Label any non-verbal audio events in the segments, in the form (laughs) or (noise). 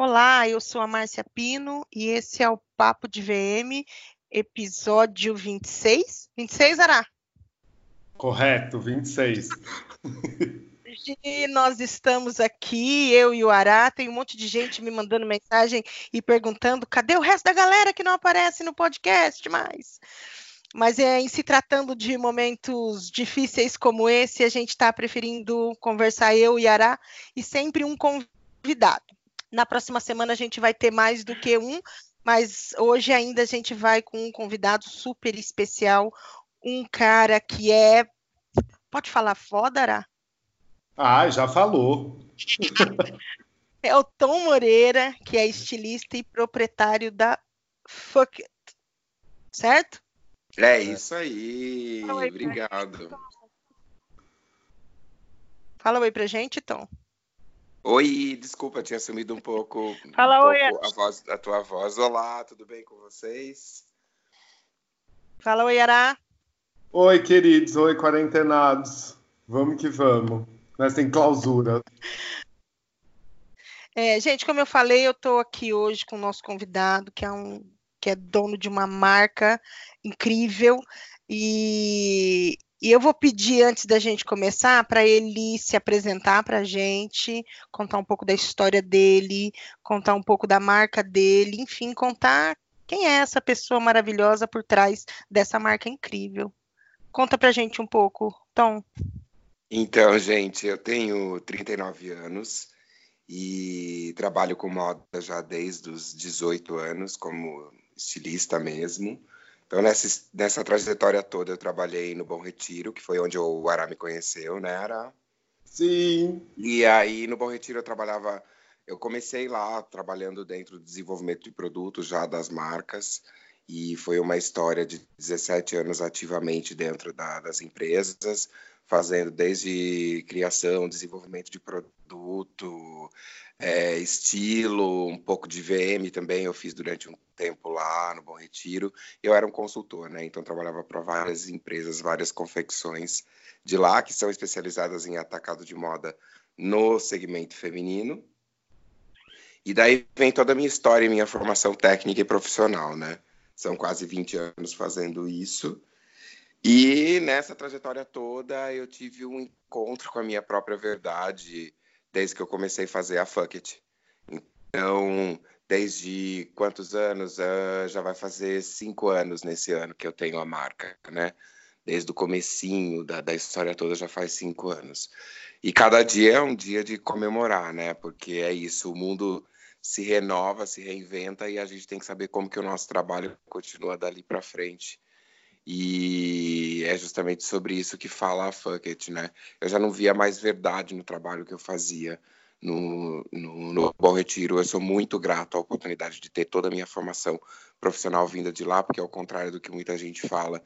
Olá, eu sou a Márcia Pino e esse é o Papo de VM, episódio 26. 26, Ará? Correto, 26. E nós estamos aqui, eu e o Ará. Tem um monte de gente me mandando mensagem e perguntando: cadê o resto da galera que não aparece no podcast mais? Mas é, em se tratando de momentos difíceis como esse, a gente está preferindo conversar eu e Ará e sempre um convidado. Na próxima semana a gente vai ter mais do que um, mas hoje ainda a gente vai com um convidado super especial, um cara que é. Pode falar foda, Ará? Ah, já falou. é o Tom Moreira, que é estilista e proprietário da Fuck It. Certo? É isso aí. Obrigado. Fala oi pra gente, Tom. Oi, desculpa, tinha sumido um pouco, Fala, um oi, pouco a, voz, a tua voz. Olá, tudo bem com vocês? Fala, oi, Ará. Oi, queridos, oi, quarentenados. Vamos que vamos. Nessa tem clausura. É, gente, como eu falei, eu estou aqui hoje com o nosso convidado, que é um que é dono de uma marca incrível e, e eu vou pedir, antes da gente começar, para ele se apresentar para a gente, contar um pouco da história dele, contar um pouco da marca dele, enfim, contar quem é essa pessoa maravilhosa por trás dessa marca incrível. Conta para a gente um pouco, Tom. Então, gente, eu tenho 39 anos e trabalho com moda já desde os 18 anos, como estilista mesmo. Então, nessa, nessa trajetória toda, eu trabalhei no Bom Retiro, que foi onde o Ará me conheceu, né, Ará? Sim. E aí, no Bom Retiro, eu trabalhava. Eu comecei lá trabalhando dentro do desenvolvimento de produtos já das marcas, e foi uma história de 17 anos ativamente dentro da, das empresas, fazendo desde criação, desenvolvimento de produto, é, estilo, um pouco de VM também eu fiz durante um tempo lá no Bom Retiro. Eu era um consultor, né? Então trabalhava para várias empresas, várias confecções de lá que são especializadas em atacado de moda no segmento feminino. E daí vem toda a minha história e minha formação técnica e profissional, né? São quase 20 anos fazendo isso. E nessa trajetória toda eu tive um encontro com a minha própria verdade desde que eu comecei a fazer a Fuck It. Então, desde quantos anos? Uh, já vai fazer cinco anos nesse ano que eu tenho a marca, né? Desde o comecinho da, da história toda já faz cinco anos. E cada dia é um dia de comemorar, né? Porque é isso, o mundo se renova, se reinventa e a gente tem que saber como que o nosso trabalho continua dali para frente. E é justamente sobre isso que fala a Fuck It, né? Eu já não via mais verdade no trabalho que eu fazia no, no, no Bom Retiro. Eu sou muito grato à oportunidade de ter toda a minha formação profissional vinda de lá, porque ao contrário do que muita gente fala,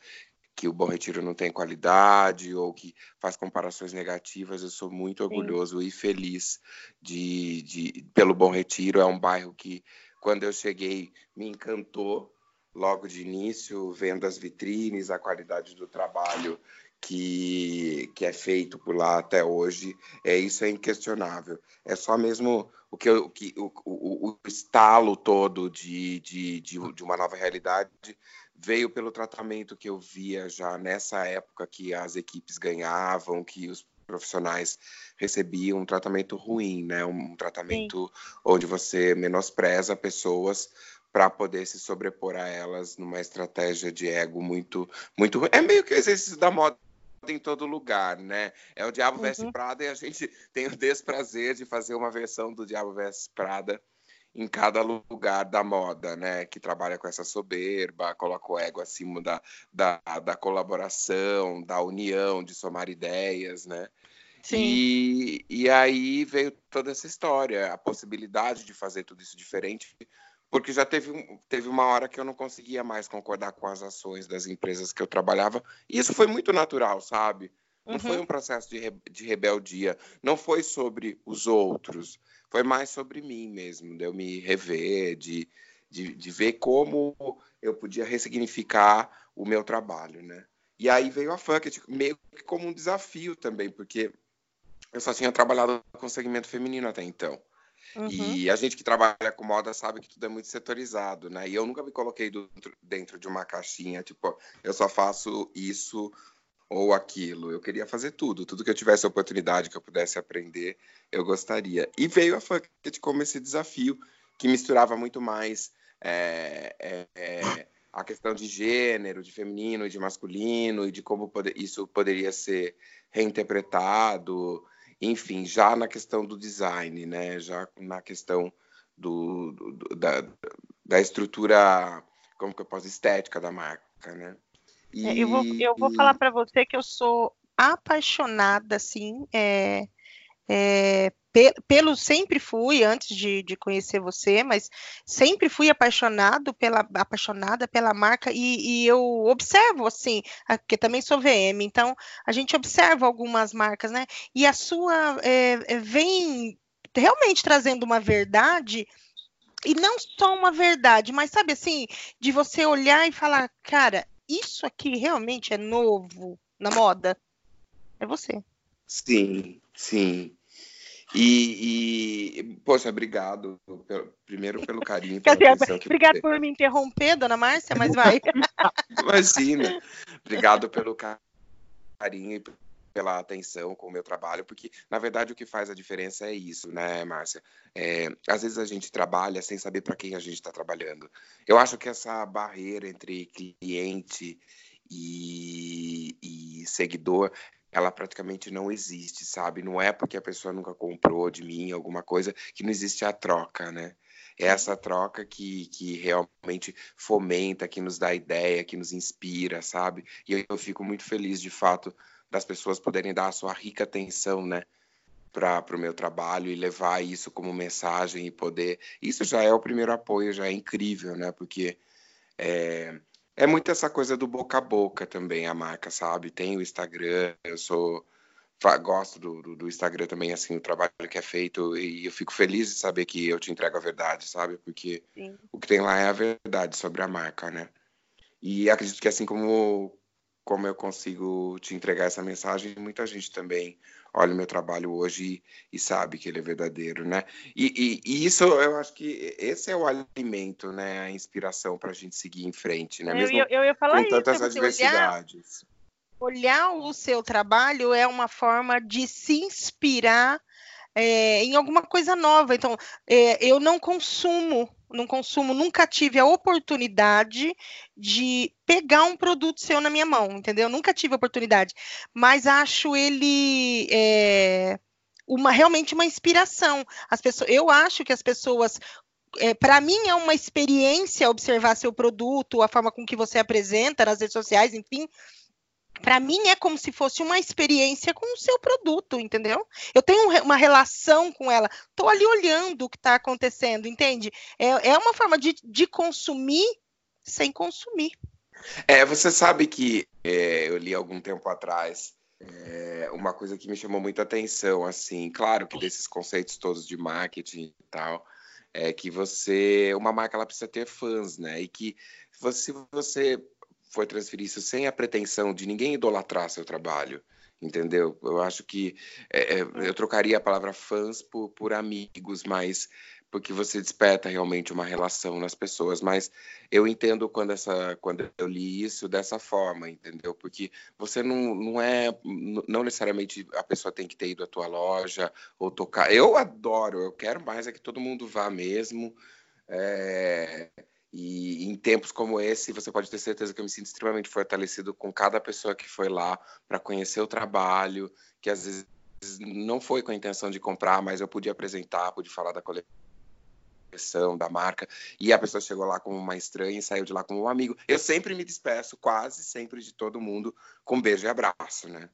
que o Bom Retiro não tem qualidade ou que faz comparações negativas, eu sou muito orgulhoso Sim. e feliz de, de, pelo Bom Retiro. É um bairro que, quando eu cheguei, me encantou logo de início, vendo as vitrines, a qualidade do trabalho que, que é feito por lá até hoje, é isso é inquestionável. É só mesmo o que, o, que o, o, o estalo todo de, de, de, de uma nova realidade veio pelo tratamento que eu via já nessa época que as equipes ganhavam, que os profissionais recebiam um tratamento ruim, né? Um tratamento Sim. onde você menospreza pessoas para poder se sobrepor a elas numa estratégia de ego muito, muito. É meio que o exercício da moda em todo lugar, né? É o Diabo uhum. Veste Prada e a gente (laughs) tem o desprazer de fazer uma versão do Diabo Veste Prada em cada lugar da moda, né? Que trabalha com essa soberba, coloca o ego acima da, da, da colaboração, da união, de somar ideias, né? Sim. E, e aí veio toda essa história, a possibilidade de fazer tudo isso diferente porque já teve, teve uma hora que eu não conseguia mais concordar com as ações das empresas que eu trabalhava, e isso foi muito natural, sabe? Não uhum. foi um processo de, de rebeldia, não foi sobre os outros, foi mais sobre mim mesmo, de eu me rever, de, de, de ver como eu podia ressignificar o meu trabalho, né? E aí veio a Funkit, meio que como um desafio também, porque eu só tinha trabalhado com segmento feminino até então. Uhum. E a gente que trabalha com moda sabe que tudo é muito setorizado, né? E eu nunca me coloquei dentro, dentro de uma caixinha, tipo, eu só faço isso ou aquilo. Eu queria fazer tudo, tudo que eu tivesse oportunidade, que eu pudesse aprender, eu gostaria. E veio a Funkit como esse desafio que misturava muito mais é, é, a questão de gênero, de feminino e de masculino, e de como poder, isso poderia ser reinterpretado, enfim, já na questão do design, né? já na questão do, do da, da estrutura, como que eu posso, estética da marca, né? E, é, eu vou, eu vou e... falar para você que eu sou apaixonada, assim, é, é, pelo sempre fui antes de, de, conhecer você, mas sempre fui apaixonado pela apaixonada pela marca e, e, eu observo assim, porque também sou VM, então a gente observa algumas marcas, né? E a sua é, vem realmente trazendo uma verdade e não só uma verdade, mas sabe assim, de você olhar e falar, cara, isso aqui realmente é novo na moda? É você. Sim, sim. E, e poxa, obrigado pelo, primeiro pelo carinho. Pela dizer, obrigado por me interromper, dona Márcia, mas vai. (laughs) Imagina. Obrigado pelo carinho e pela atenção com o meu trabalho, porque na verdade o que faz a diferença é isso, né, Márcia? É, às vezes a gente trabalha sem saber para quem a gente está trabalhando. Eu acho que essa barreira entre cliente e, e seguidor ela praticamente não existe, sabe? Não é porque a pessoa nunca comprou de mim alguma coisa que não existe a troca, né? É essa troca que, que realmente fomenta, que nos dá ideia, que nos inspira, sabe? E eu, eu fico muito feliz, de fato, das pessoas poderem dar a sua rica atenção, né? Para o meu trabalho e levar isso como mensagem e poder. Isso já é o primeiro apoio, já é incrível, né? Porque é, é muito essa coisa do boca a boca também, a marca, sabe? Tem o Instagram, eu sou. Gosto do, do, do, Instagram também, assim, o trabalho que é feito, e eu fico feliz de saber que eu te entrego a verdade, sabe? Porque Sim. o que tem lá é a verdade sobre a marca, né? E acredito que assim como como eu consigo te entregar essa mensagem, muita gente também olha o meu trabalho hoje e, e sabe que ele é verdadeiro, né? E, e, e, isso eu acho que esse é o alimento, né? A inspiração para a gente seguir em frente, né? Mesmo eu, eu, ia falar com tantas isso, adversidades. Olhar, olhar o seu trabalho é uma forma de se inspirar é, em alguma coisa nova. Então, é, eu não consumo, não consumo, nunca tive a oportunidade de pegar um produto seu na minha mão, entendeu? Nunca tive a oportunidade, mas acho ele é, uma realmente uma inspiração. As pessoas, eu acho que as pessoas é, para mim é uma experiência observar seu produto, a forma com que você apresenta nas redes sociais, enfim, para mim é como se fosse uma experiência com o seu produto, entendeu? Eu tenho uma relação com ela, estou ali olhando o que está acontecendo, entende? É, é uma forma de, de consumir sem consumir. É, você sabe que é, eu li algum tempo atrás é, uma coisa que me chamou muita atenção, assim, claro que desses conceitos todos de marketing e tal, é que você, uma marca ela precisa ter fãs, né? E que você, você foi transferir isso sem a pretensão de ninguém idolatrar seu trabalho, entendeu? Eu acho que é, é, eu trocaria a palavra fãs por, por amigos, mas porque você desperta realmente uma relação nas pessoas. Mas eu entendo quando essa, quando eu li isso dessa forma, entendeu? Porque você não, não é, não necessariamente a pessoa tem que ter ido à tua loja ou tocar. Eu adoro, eu quero mais é que todo mundo vá mesmo. É, e em tempos como esse, você pode ter certeza que eu me sinto extremamente fortalecido com cada pessoa que foi lá para conhecer o trabalho, que às vezes não foi com a intenção de comprar, mas eu podia apresentar, pude falar da coleção, da marca, e a pessoa chegou lá como uma estranha e saiu de lá como um amigo. Eu sempre me despeço, quase sempre, de todo mundo com beijo e abraço, né?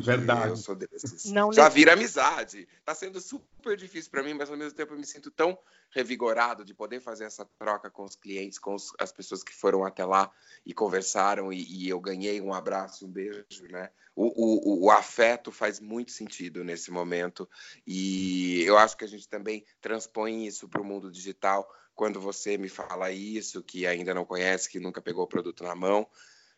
Verdade. Eu sou desses. Não Já vira amizade. Tá sendo super difícil para mim, mas ao mesmo tempo eu me sinto tão revigorado de poder fazer essa troca com os clientes, com os, as pessoas que foram até lá e conversaram e, e eu ganhei um abraço, um beijo, né? O, o, o, afeto faz muito sentido nesse momento e eu acho que a gente também transpõe isso para o mundo digital quando você me fala isso, que ainda não conhece, que nunca pegou o produto na mão,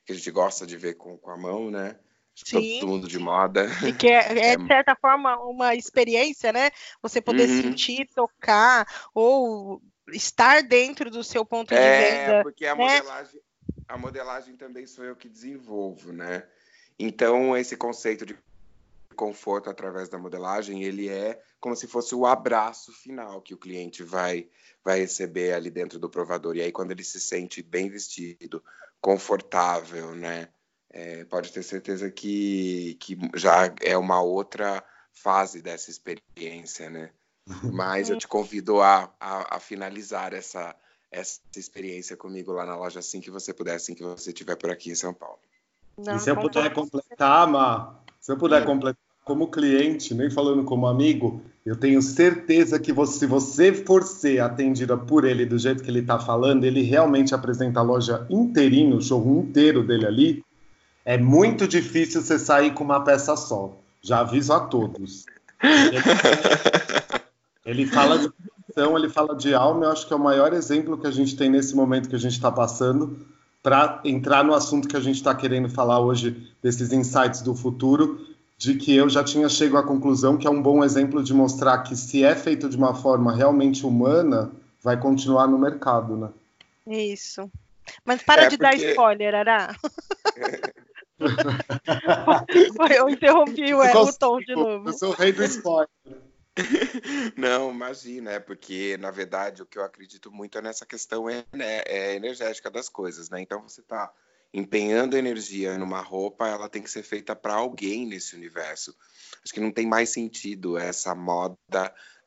que a gente gosta de ver com, com a mão, né? Sim. todo mundo de moda. E que é, (laughs) é, de certa forma, uma experiência, né? Você poder uhum. sentir, tocar, ou estar dentro do seu ponto de é, venda. Porque a né? modelagem, a modelagem também sou eu que desenvolvo, né? Então, esse conceito de conforto através da modelagem, ele é como se fosse o abraço final que o cliente vai vai receber ali dentro do provador. E aí, quando ele se sente bem vestido, confortável, né? É, pode ter certeza que, que já é uma outra fase dessa experiência, né? (laughs) Mas eu te convido a, a, a, finalizar essa, essa experiência comigo lá na loja assim que você puder, assim que você estiver por aqui em São Paulo. Não, e se eu puder completar, Ma, se eu puder completar, como cliente, nem falando como amigo, eu tenho certeza que você, se você for ser atendida por ele do jeito que ele está falando, ele realmente apresenta a loja inteirinho, o showroom inteiro dele ali, é muito difícil você sair com uma peça só. Já aviso a todos. Ele, ele fala de produção, ele fala de alma, eu acho que é o maior exemplo que a gente tem nesse momento que a gente está passando para entrar no assunto que a gente está querendo falar hoje, desses insights do futuro, de que eu já tinha chegado à conclusão que é um bom exemplo de mostrar que se é feito de uma forma realmente humana, vai continuar no mercado, né? Isso. Mas para é de porque... dar spoiler, Ará. (laughs) eu interrompi o, o tom de novo. Eu sou o rei do spoiler. (laughs) Não, imagina, é porque, na verdade, o que eu acredito muito é nessa questão é, né, é energética das coisas, né? Então você está empenhando energia numa roupa, ela tem que ser feita para alguém nesse universo. Acho que não tem mais sentido essa moda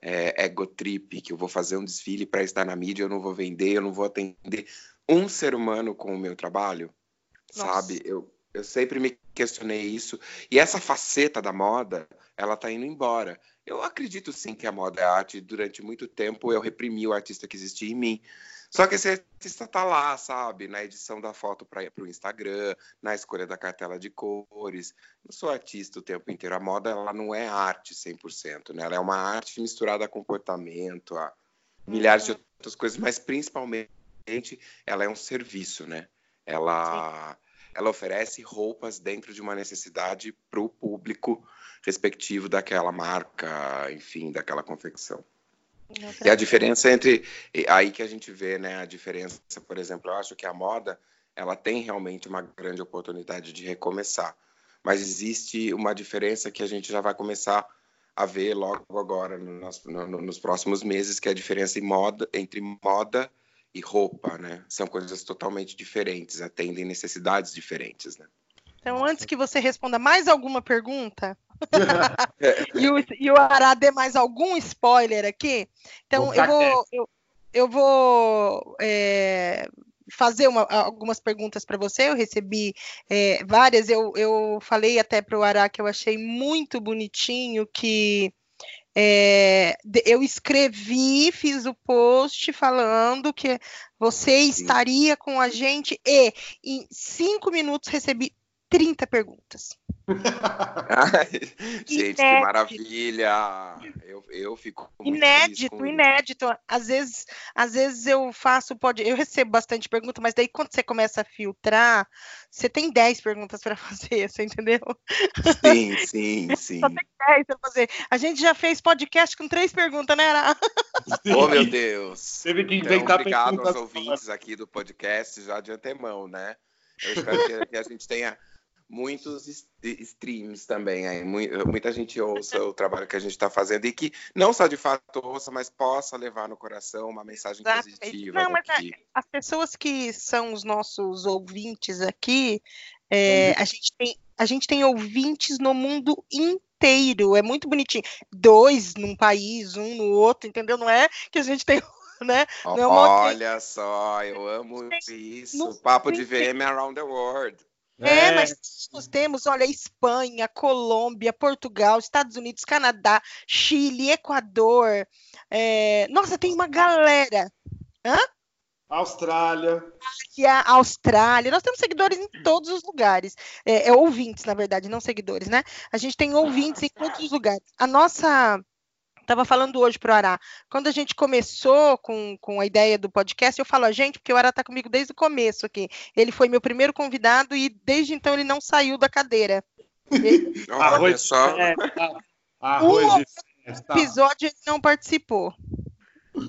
é, ego trip, que eu vou fazer um desfile para estar na mídia, eu não vou vender, eu não vou atender um ser humano com o meu trabalho, Nossa. sabe? Eu, eu sempre me questionei isso. E essa faceta da moda, ela tá indo embora. Eu acredito sim que a moda é arte. Durante muito tempo eu reprimi o artista que existia em mim. Só que esse artista tá lá, sabe? Na edição da foto para o Instagram, na escolha da cartela de cores. Não sou artista o tempo inteiro. A moda, ela não é arte 100%, né? Ela é uma arte misturada a comportamento, a milhares de outras coisas, mas principalmente ela é um serviço, né? Ela, ela oferece roupas dentro de uma necessidade para o público respectivo daquela marca, enfim, daquela confecção. E a diferença entre aí que a gente vê, né, a diferença, por exemplo, eu acho que a moda ela tem realmente uma grande oportunidade de recomeçar, mas existe uma diferença que a gente já vai começar a ver logo agora nos, nos próximos meses, que é a diferença moda, entre moda e roupa, né? São coisas totalmente diferentes, atendem necessidades diferentes, né? Então, antes que você responda mais alguma pergunta, (laughs) e, o, e o Ará dê mais algum spoiler aqui. Então, eu vou, eu, eu vou é, fazer uma, algumas perguntas para você. Eu recebi é, várias. Eu, eu falei até para o Ará que eu achei muito bonitinho que. É, eu escrevi, fiz o post falando que você estaria com a gente e em cinco minutos recebi 30 perguntas. (laughs) gente, inédito. que maravilha! Eu, eu fico inédito, inédito. Às vezes, às vezes eu faço pode, eu recebo bastante pergunta, mas daí quando você começa a filtrar, você tem 10 perguntas para (laughs) fazer, você entendeu? Sim, (laughs) sim, sim. Só tem 10 para fazer. A gente já fez podcast com três perguntas, né, Ara? Oh, meu Deus. Teve que então, inventar então, obrigado aos ouvintes aqui do podcast já de antemão, né? Eu espero que a gente tenha muitos streams também. Aí. Muita gente ouça o trabalho que a gente está fazendo e que não só de fato ouça, mas possa levar no coração uma mensagem Exato. positiva. Não, mas é, as pessoas que são os nossos ouvintes aqui, é, a, gente tem, a gente tem ouvintes no mundo inteiro. É muito bonitinho. Dois num país, um no outro, entendeu? Não é que a gente tem (laughs) né? É Olha só, eu amo isso. Papo de VM around the world. É, é, mas nós temos, olha, Espanha, Colômbia, Portugal, Estados Unidos, Canadá, Chile, Equador. É... Nossa, tem uma galera. Hã? Austrália. A Austrália. Nós temos seguidores em todos os lugares. É, é, ouvintes, na verdade, não seguidores, né? A gente tem ouvintes em todos os lugares. A nossa Estava falando hoje para o Ará. Quando a gente começou com, com a ideia do podcast, eu falo a gente, porque o Ará está comigo desde o começo aqui. Ele foi meu primeiro convidado e desde então ele não saiu da cadeira. Arroz só. É. Arroz de festa. episódio ele não participou.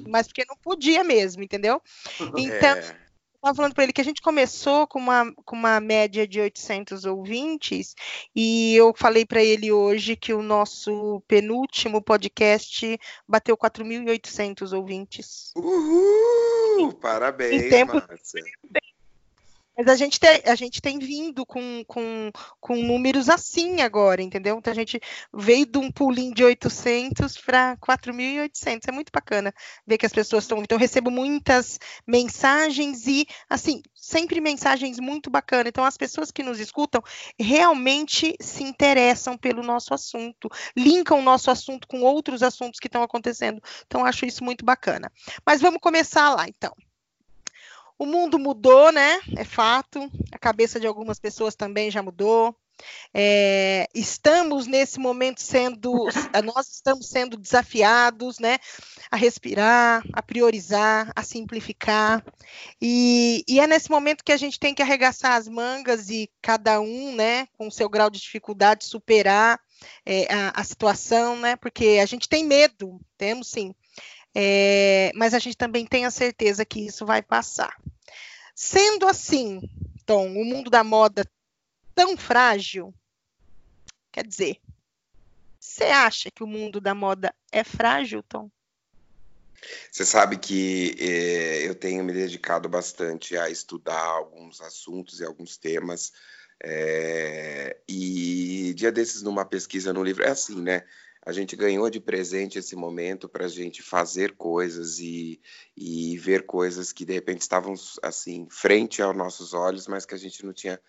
Mas porque não podia mesmo, entendeu? (laughs) Então, é. Estava falando para ele que a gente começou com uma, com uma média de 800 ouvintes e eu falei para ele hoje que o nosso penúltimo podcast bateu 4.800 ouvintes. Uhul! Parabéns, em tempo, Márcia. Mas a gente tem, a gente tem vindo com, com, com números assim agora, entendeu? Então a gente veio de um pulinho de 800 para 4.800. É muito bacana ver que as pessoas estão. Então eu recebo muitas mensagens e, assim, sempre mensagens muito bacanas. Então as pessoas que nos escutam realmente se interessam pelo nosso assunto, linkam o nosso assunto com outros assuntos que estão acontecendo. Então acho isso muito bacana. Mas vamos começar lá, então. O mundo mudou, né? É fato. A cabeça de algumas pessoas também já mudou. É, estamos nesse momento sendo, nós estamos sendo desafiados, né, a respirar, a priorizar, a simplificar, e, e, é nesse momento que a gente tem que arregaçar as mangas e cada um, né, com o seu grau de dificuldade, superar é, a, a situação, né, porque a gente tem medo, temos sim, é, mas a gente também tem a certeza que isso vai passar. Sendo assim, Tom, o mundo da moda tão frágil, quer dizer, você acha que o mundo da moda é frágil, Tom? Você sabe que eh, eu tenho me dedicado bastante a estudar alguns assuntos e alguns temas. Eh, e dia desses, numa pesquisa no livro, é assim, né? A gente ganhou de presente esse momento para a gente fazer coisas e, e ver coisas que de repente estavam assim frente aos nossos olhos, mas que a gente não tinha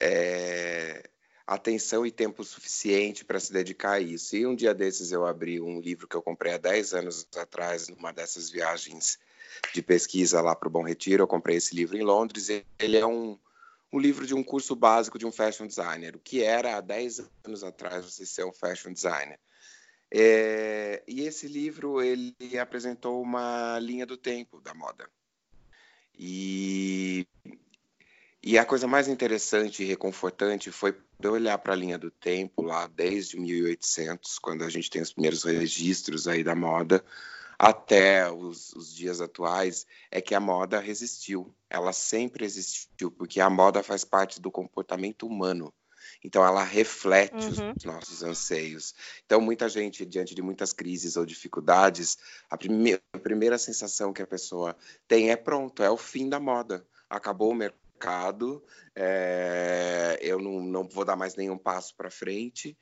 é, atenção e tempo suficiente para se dedicar a isso. E um dia desses eu abri um livro que eu comprei há 10 anos atrás, numa dessas viagens de pesquisa lá para o Bom Retiro. Eu comprei esse livro em Londres. Ele é um, um livro de um curso básico de um fashion designer, o que era há 10 anos atrás você ser um fashion designer. É, e esse livro ele apresentou uma linha do tempo da moda. E, e a coisa mais interessante e reconfortante foi olhar para a linha do tempo lá desde 1800, quando a gente tem os primeiros registros aí da moda, até os, os, dias atuais é que a moda resistiu. Ela sempre existiu, porque a moda faz parte do comportamento humano. Então, ela reflete uhum. os nossos anseios. Então, muita gente, diante de muitas crises ou dificuldades, a, prime a primeira sensação que a pessoa tem é: pronto, é o fim da moda. Acabou o mercado, é, eu não, não vou dar mais nenhum passo para frente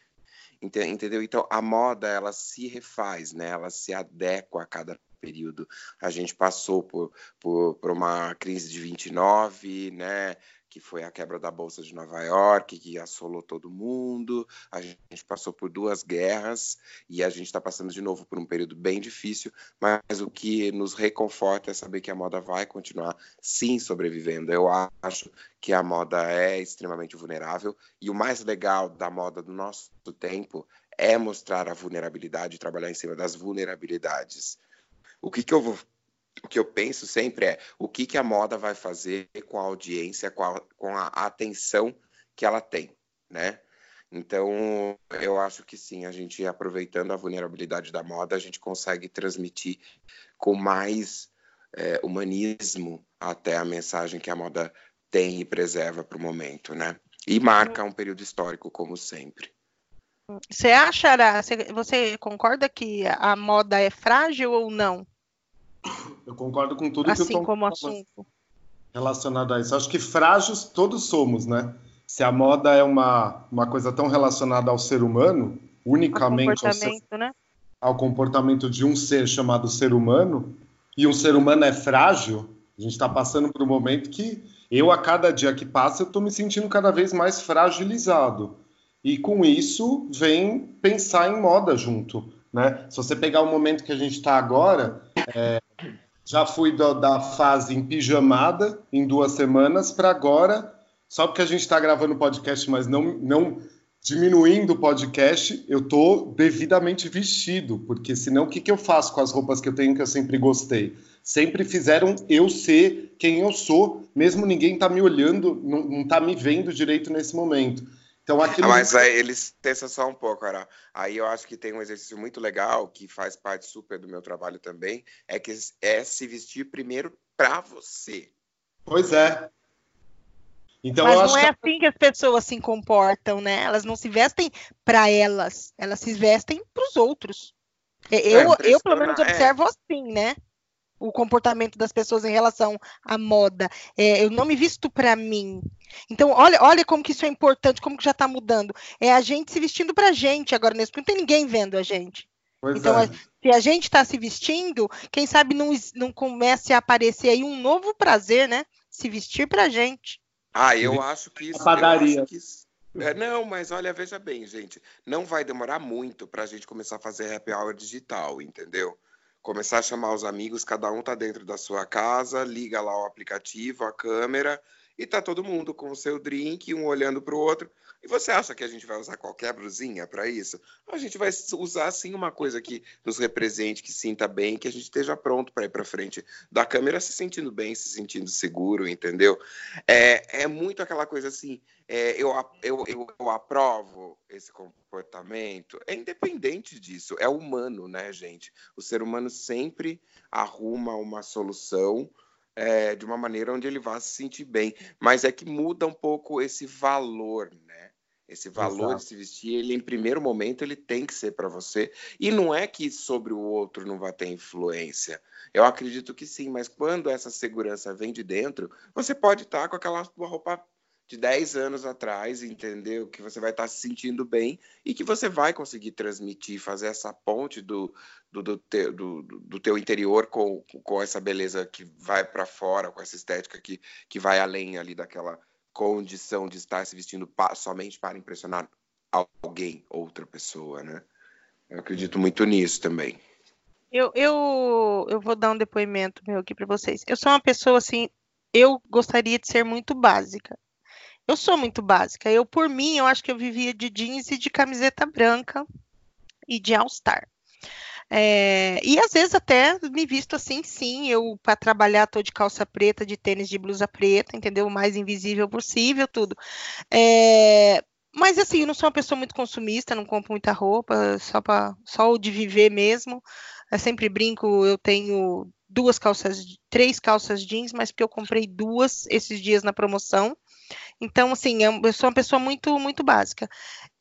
entendeu? Então a moda ela se refaz, né? Ela se adequa a cada período. A gente passou por, por, por uma crise de 29, né? Que foi a quebra da Bolsa de Nova York, que assolou todo mundo. A gente passou por duas guerras e a gente está passando de novo por um período bem difícil, mas o que nos reconforta é saber que a moda vai continuar sim sobrevivendo. Eu acho que a moda é extremamente vulnerável e o mais legal da moda do nosso tempo é mostrar a vulnerabilidade e trabalhar em cima das vulnerabilidades. O que, que eu vou o que eu penso sempre é o que, que a moda vai fazer com a audiência, com a, com a atenção que ela tem, né? Então, eu acho que sim, a gente aproveitando a vulnerabilidade da moda, a gente consegue transmitir com mais é, humanismo até a mensagem que a moda tem e preserva para o momento, né? E marca um período histórico, como sempre. Você acha, Ara, você concorda que a moda é frágil ou não? Eu concordo com tudo assim que eu Assim como assunto. Relacionado a isso. Acho que frágeis todos somos, né? Se a moda é uma, uma coisa tão relacionada ao ser humano, unicamente ao comportamento, ao, ser, né? ao comportamento de um ser chamado ser humano, e um ser humano é frágil, a gente está passando por um momento que eu, a cada dia que passa, eu estou me sentindo cada vez mais fragilizado. E com isso vem pensar em moda junto. Né? Se você pegar o momento que a gente está agora, é, já fui do, da fase em pijamada em duas semanas para agora, só porque a gente está gravando podcast, mas não, não diminuindo o podcast, eu tô devidamente vestido, porque senão o que, que eu faço com as roupas que eu tenho que eu sempre gostei? Sempre fizeram eu ser quem eu sou, mesmo ninguém tá me olhando, não, não tá me vendo direito nesse momento. Então, (laughs) aqui no... Mas aí eles pensam só um pouco, Ara. Aí eu acho que tem um exercício muito legal, que faz parte super do meu trabalho também, é que é se vestir primeiro para você. Pois é. Então, Mas não é que... assim que as pessoas se comportam, né? Elas não se vestem para elas, elas se vestem para os outros. É, eu, é, eu, pelo menos, observo é. assim, né? O comportamento das pessoas em relação à moda. É, eu não me visto para mim. Então, olha, olha como que isso é importante, como que já está mudando. É a gente se vestindo para a gente agora nesse não tem ninguém vendo a gente. Pois então, é. se a gente está se vestindo, quem sabe não, não comece a aparecer aí um novo prazer, né? Se vestir para a gente. Ah, eu acho que isso. A padaria. Que isso, é, não, mas olha, veja bem, gente, não vai demorar muito para a gente começar a fazer happy hour digital, entendeu? Começar a chamar os amigos, cada um tá dentro da sua casa, liga lá o aplicativo, a câmera, e tá todo mundo com o seu drink, um olhando para o outro. E você acha que a gente vai usar qualquer brusinha para isso? A gente vai usar sim uma coisa que nos represente, que sinta bem, que a gente esteja pronto para ir para frente da câmera, se sentindo bem, se sentindo seguro, entendeu? É, é muito aquela coisa assim. É, eu, eu, eu, eu aprovo esse comportamento, é independente disso, é humano, né, gente? O ser humano sempre arruma uma solução é, de uma maneira onde ele vá se sentir bem, mas é que muda um pouco esse valor, né? Esse valor Exato. de se vestir, ele em primeiro momento ele tem que ser para você. E não é que sobre o outro não vai ter influência. Eu acredito que sim, mas quando essa segurança vem de dentro, você pode estar com aquela roupa de 10 anos atrás, entendeu? Que você vai estar se sentindo bem e que você vai conseguir transmitir, fazer essa ponte do, do, do, te, do, do teu interior com, com essa beleza que vai para fora, com essa estética que, que vai além ali daquela condição de estar se vestindo pa, somente para impressionar alguém, outra pessoa, né? Eu acredito muito nisso também. Eu, eu, eu vou dar um depoimento meu aqui para vocês. Eu sou uma pessoa assim, eu gostaria de ser muito básica. Eu sou muito básica. Eu, por mim, eu acho que eu vivia de jeans e de camiseta branca e de All-Star. É, e às vezes até me visto assim, sim, eu para trabalhar tô de calça preta, de tênis de blusa preta, entendeu? O mais invisível possível, tudo. É, mas assim, eu não sou uma pessoa muito consumista, não compro muita roupa, só para só o de viver mesmo. Eu sempre brinco, eu tenho duas calças, três calças jeans, mas porque eu comprei duas esses dias na promoção. Então, assim, eu sou uma pessoa muito, muito básica.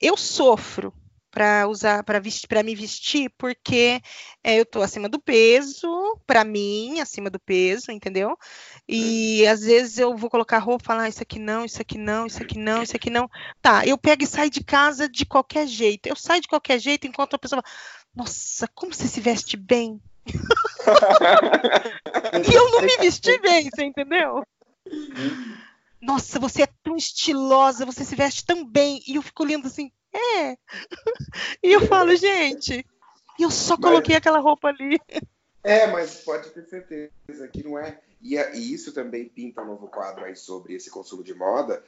Eu sofro para usar, para vestir, para me vestir, porque é, eu tô acima do peso, para mim, acima do peso, entendeu? E às vezes eu vou colocar roupa, falar ah, isso aqui não, isso aqui não, isso aqui não, isso aqui não. Tá, eu pego e saio de casa de qualquer jeito. Eu saio de qualquer jeito enquanto a pessoa fala, nossa, como você se veste bem. (laughs) e eu não me (laughs) vesti bem, você entendeu? Nossa, você é tão estilosa, você se veste tão bem. E eu fico olhando assim, é. e eu falo, gente, eu só coloquei mas, aquela roupa ali. É, mas pode ter certeza que não é. E, e isso também pinta um novo quadro aí sobre esse consumo de moda,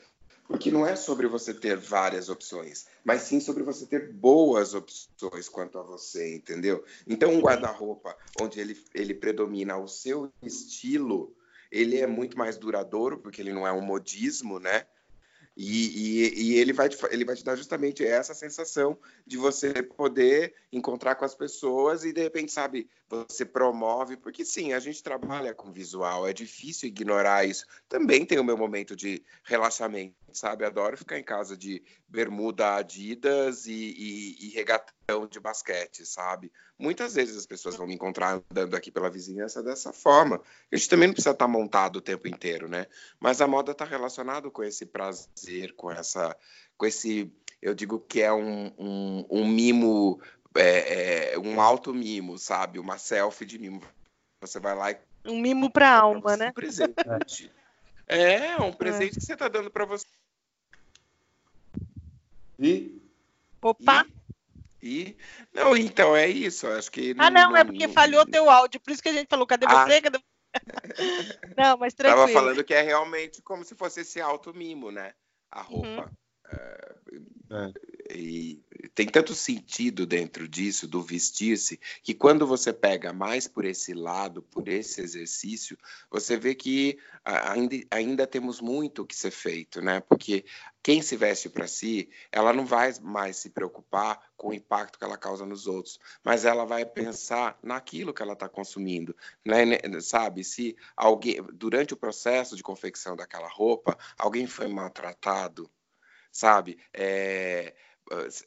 porque não é sobre você ter várias opções, mas sim sobre você ter boas opções quanto a você, entendeu? Então, um guarda-roupa onde ele, ele predomina o seu estilo ele é muito mais duradouro, porque ele não é um modismo, né? E, e, e, ele, vai te, ele vai te dar justamente essa sensação de você poder encontrar com as pessoas e, de repente, sabe, você promove, porque sim, a gente trabalha com visual, é difícil ignorar isso. Também tem o meu momento de relaxamento, sabe? Adoro ficar em casa de bermuda Adidas e, e, e regatão de basquete, sabe? Muitas vezes as pessoas vão me encontrar andando aqui pela vizinhança dessa forma. A gente também não precisa estar montado o tempo inteiro, né? Mas a moda está relacionada com esse prazer, com essa, com esse, eu digo que é um, um, um mimo, é, é, um alto mimo, sabe? Uma selfie de mimo. Você vai lá e um mimo para a alma, né? Um presente. é, um presente é. que você está dando para você. E? Opa! E? E não, então é isso. Acho que ah, não, não é porque não, falhou teu áudio, por isso que a gente falou, cadê ah. você? Cadê... (laughs) não, mas tranquilo. Tava falando que é realmente como se fosse esse alto mimo, né? A roupa. Uhum. É. E tem tanto sentido dentro disso, do vestir-se, que quando você pega mais por esse lado, por esse exercício, você vê que ainda, ainda temos muito que ser feito, né? Porque quem se veste para si, ela não vai mais se preocupar com o impacto que ela causa nos outros, mas ela vai pensar naquilo que ela está consumindo, né? Sabe? Se alguém, durante o processo de confecção daquela roupa, alguém foi maltratado, sabe? É,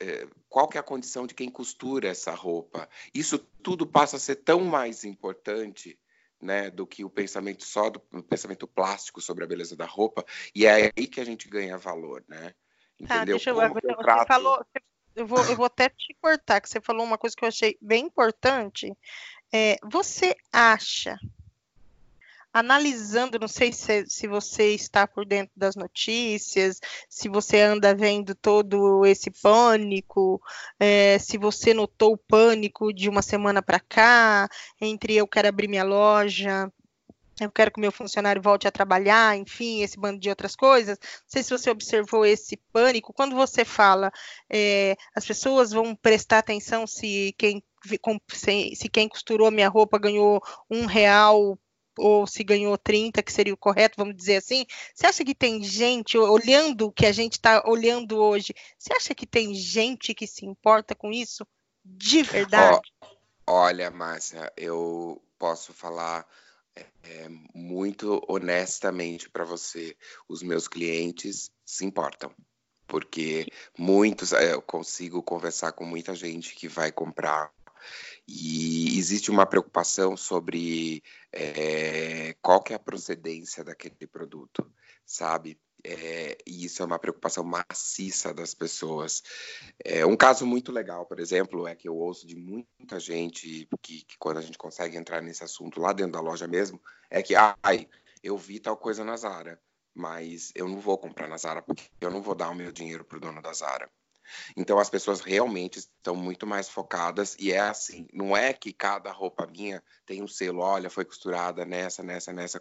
é, qual que é a condição de quem costura essa roupa? Isso tudo passa a ser tão mais importante né, do que o pensamento só do pensamento plástico sobre a beleza da roupa, e é aí que a gente ganha valor, né? Tá, Entendeu? deixa eu, trato... falou, eu vou, eu vou até te cortar, que você falou uma coisa que eu achei bem importante. É, você acha analisando, não sei se, se você está por dentro das notícias, se você anda vendo todo esse pânico, é, se você notou o pânico de uma semana para cá, entre eu quero abrir minha loja, eu quero que o meu funcionário volte a trabalhar, enfim, esse bando de outras coisas. Não sei se você observou esse pânico. Quando você fala, é, as pessoas vão prestar atenção se quem, se quem costurou minha roupa ganhou um real ou se ganhou 30, que seria o correto, vamos dizer assim. Você acha que tem gente, olhando o que a gente está olhando hoje, você acha que tem gente que se importa com isso? De verdade? Oh, olha, Márcia, eu posso falar é, muito honestamente para você. Os meus clientes se importam. Porque muitos, é, eu consigo conversar com muita gente que vai comprar e existe uma preocupação sobre é, qual que é a procedência daquele produto, sabe? É, e isso é uma preocupação maciça das pessoas. É, um caso muito legal, por exemplo, é que eu ouço de muita gente que, que, quando a gente consegue entrar nesse assunto lá dentro da loja mesmo, é que, ai, eu vi tal coisa na Zara, mas eu não vou comprar na Zara porque eu não vou dar o meu dinheiro para o dono da Zara. Então as pessoas realmente estão muito mais focadas e é assim, não é que cada roupa minha tem um selo, olha, foi costurada nessa, nessa, nessa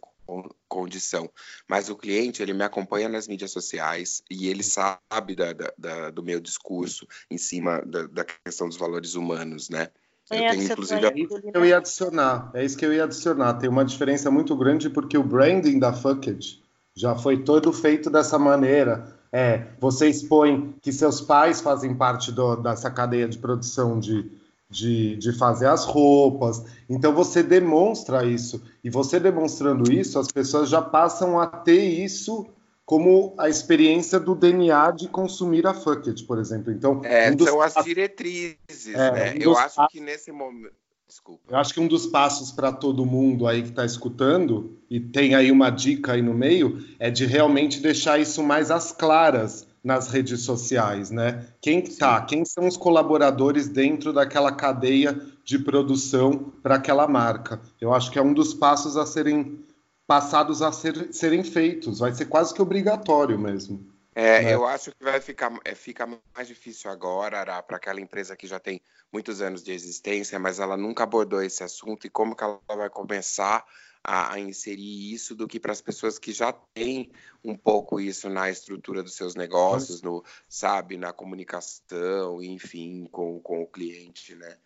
condição. Mas o cliente, ele me acompanha nas mídias sociais e ele sabe da, da, do meu discurso em cima da, da questão dos valores humanos, né? Eu é, tenho, inclusive, é isso que eu ia adicionar. É isso que eu ia adicionar. Tem uma diferença muito grande porque o branding da Fucked já foi todo feito dessa maneira é, você expõe que seus pais fazem parte do, dessa cadeia de produção de, de, de, fazer as roupas. Então você demonstra isso. E você demonstrando isso, as pessoas já passam a ter isso como a experiência do DNA de consumir a Fucket, por exemplo. Então, é, um dos... são as diretrizes, é, né? Um Eu acho que nesse momento Desculpa. Eu acho que um dos passos para todo mundo aí que está escutando, e tem aí uma dica aí no meio, é de realmente deixar isso mais às claras nas redes sociais, né? Quem tá, quem são os colaboradores dentro daquela cadeia de produção para aquela marca? Eu acho que é um dos passos a serem passados a ser, serem feitos, vai ser quase que obrigatório mesmo. É, né? eu acho que vai ficar, é, fica mais difícil agora, para aquela empresa que já tem muitos anos de existência, mas ela nunca abordou esse assunto e como que ela vai começar a, a inserir isso do que para as pessoas que já têm um pouco isso na estrutura dos seus negócios, no, sabe, na comunicação, enfim, com, com o cliente, né?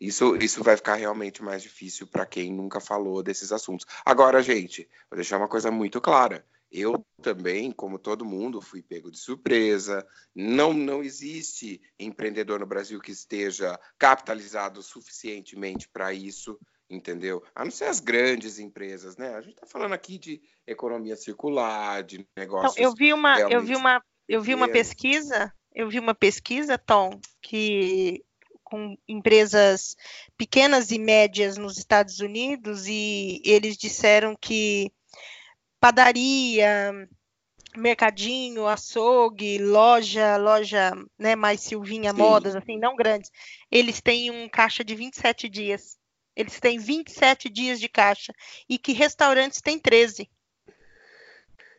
Isso, isso vai ficar realmente mais difícil para quem nunca falou desses assuntos. Agora, gente, vou deixar uma coisa muito clara. Eu também, como todo mundo, fui pego de surpresa. Não, não existe empreendedor no Brasil que esteja capitalizado suficientemente para isso, entendeu? A não ser as grandes empresas, né? A gente está falando aqui de economia circular, de negócios. Então, eu vi uma, eu vi uma, eu vi uma pesquisa, eu vi uma pesquisa, Tom, que com empresas pequenas e médias nos Estados Unidos e eles disseram que padaria, mercadinho, açougue, loja, loja, né, mais Silvinha Sim. Modas, assim, não grandes, eles têm um caixa de 27 dias. Eles têm 27 dias de caixa. E que restaurantes têm 13.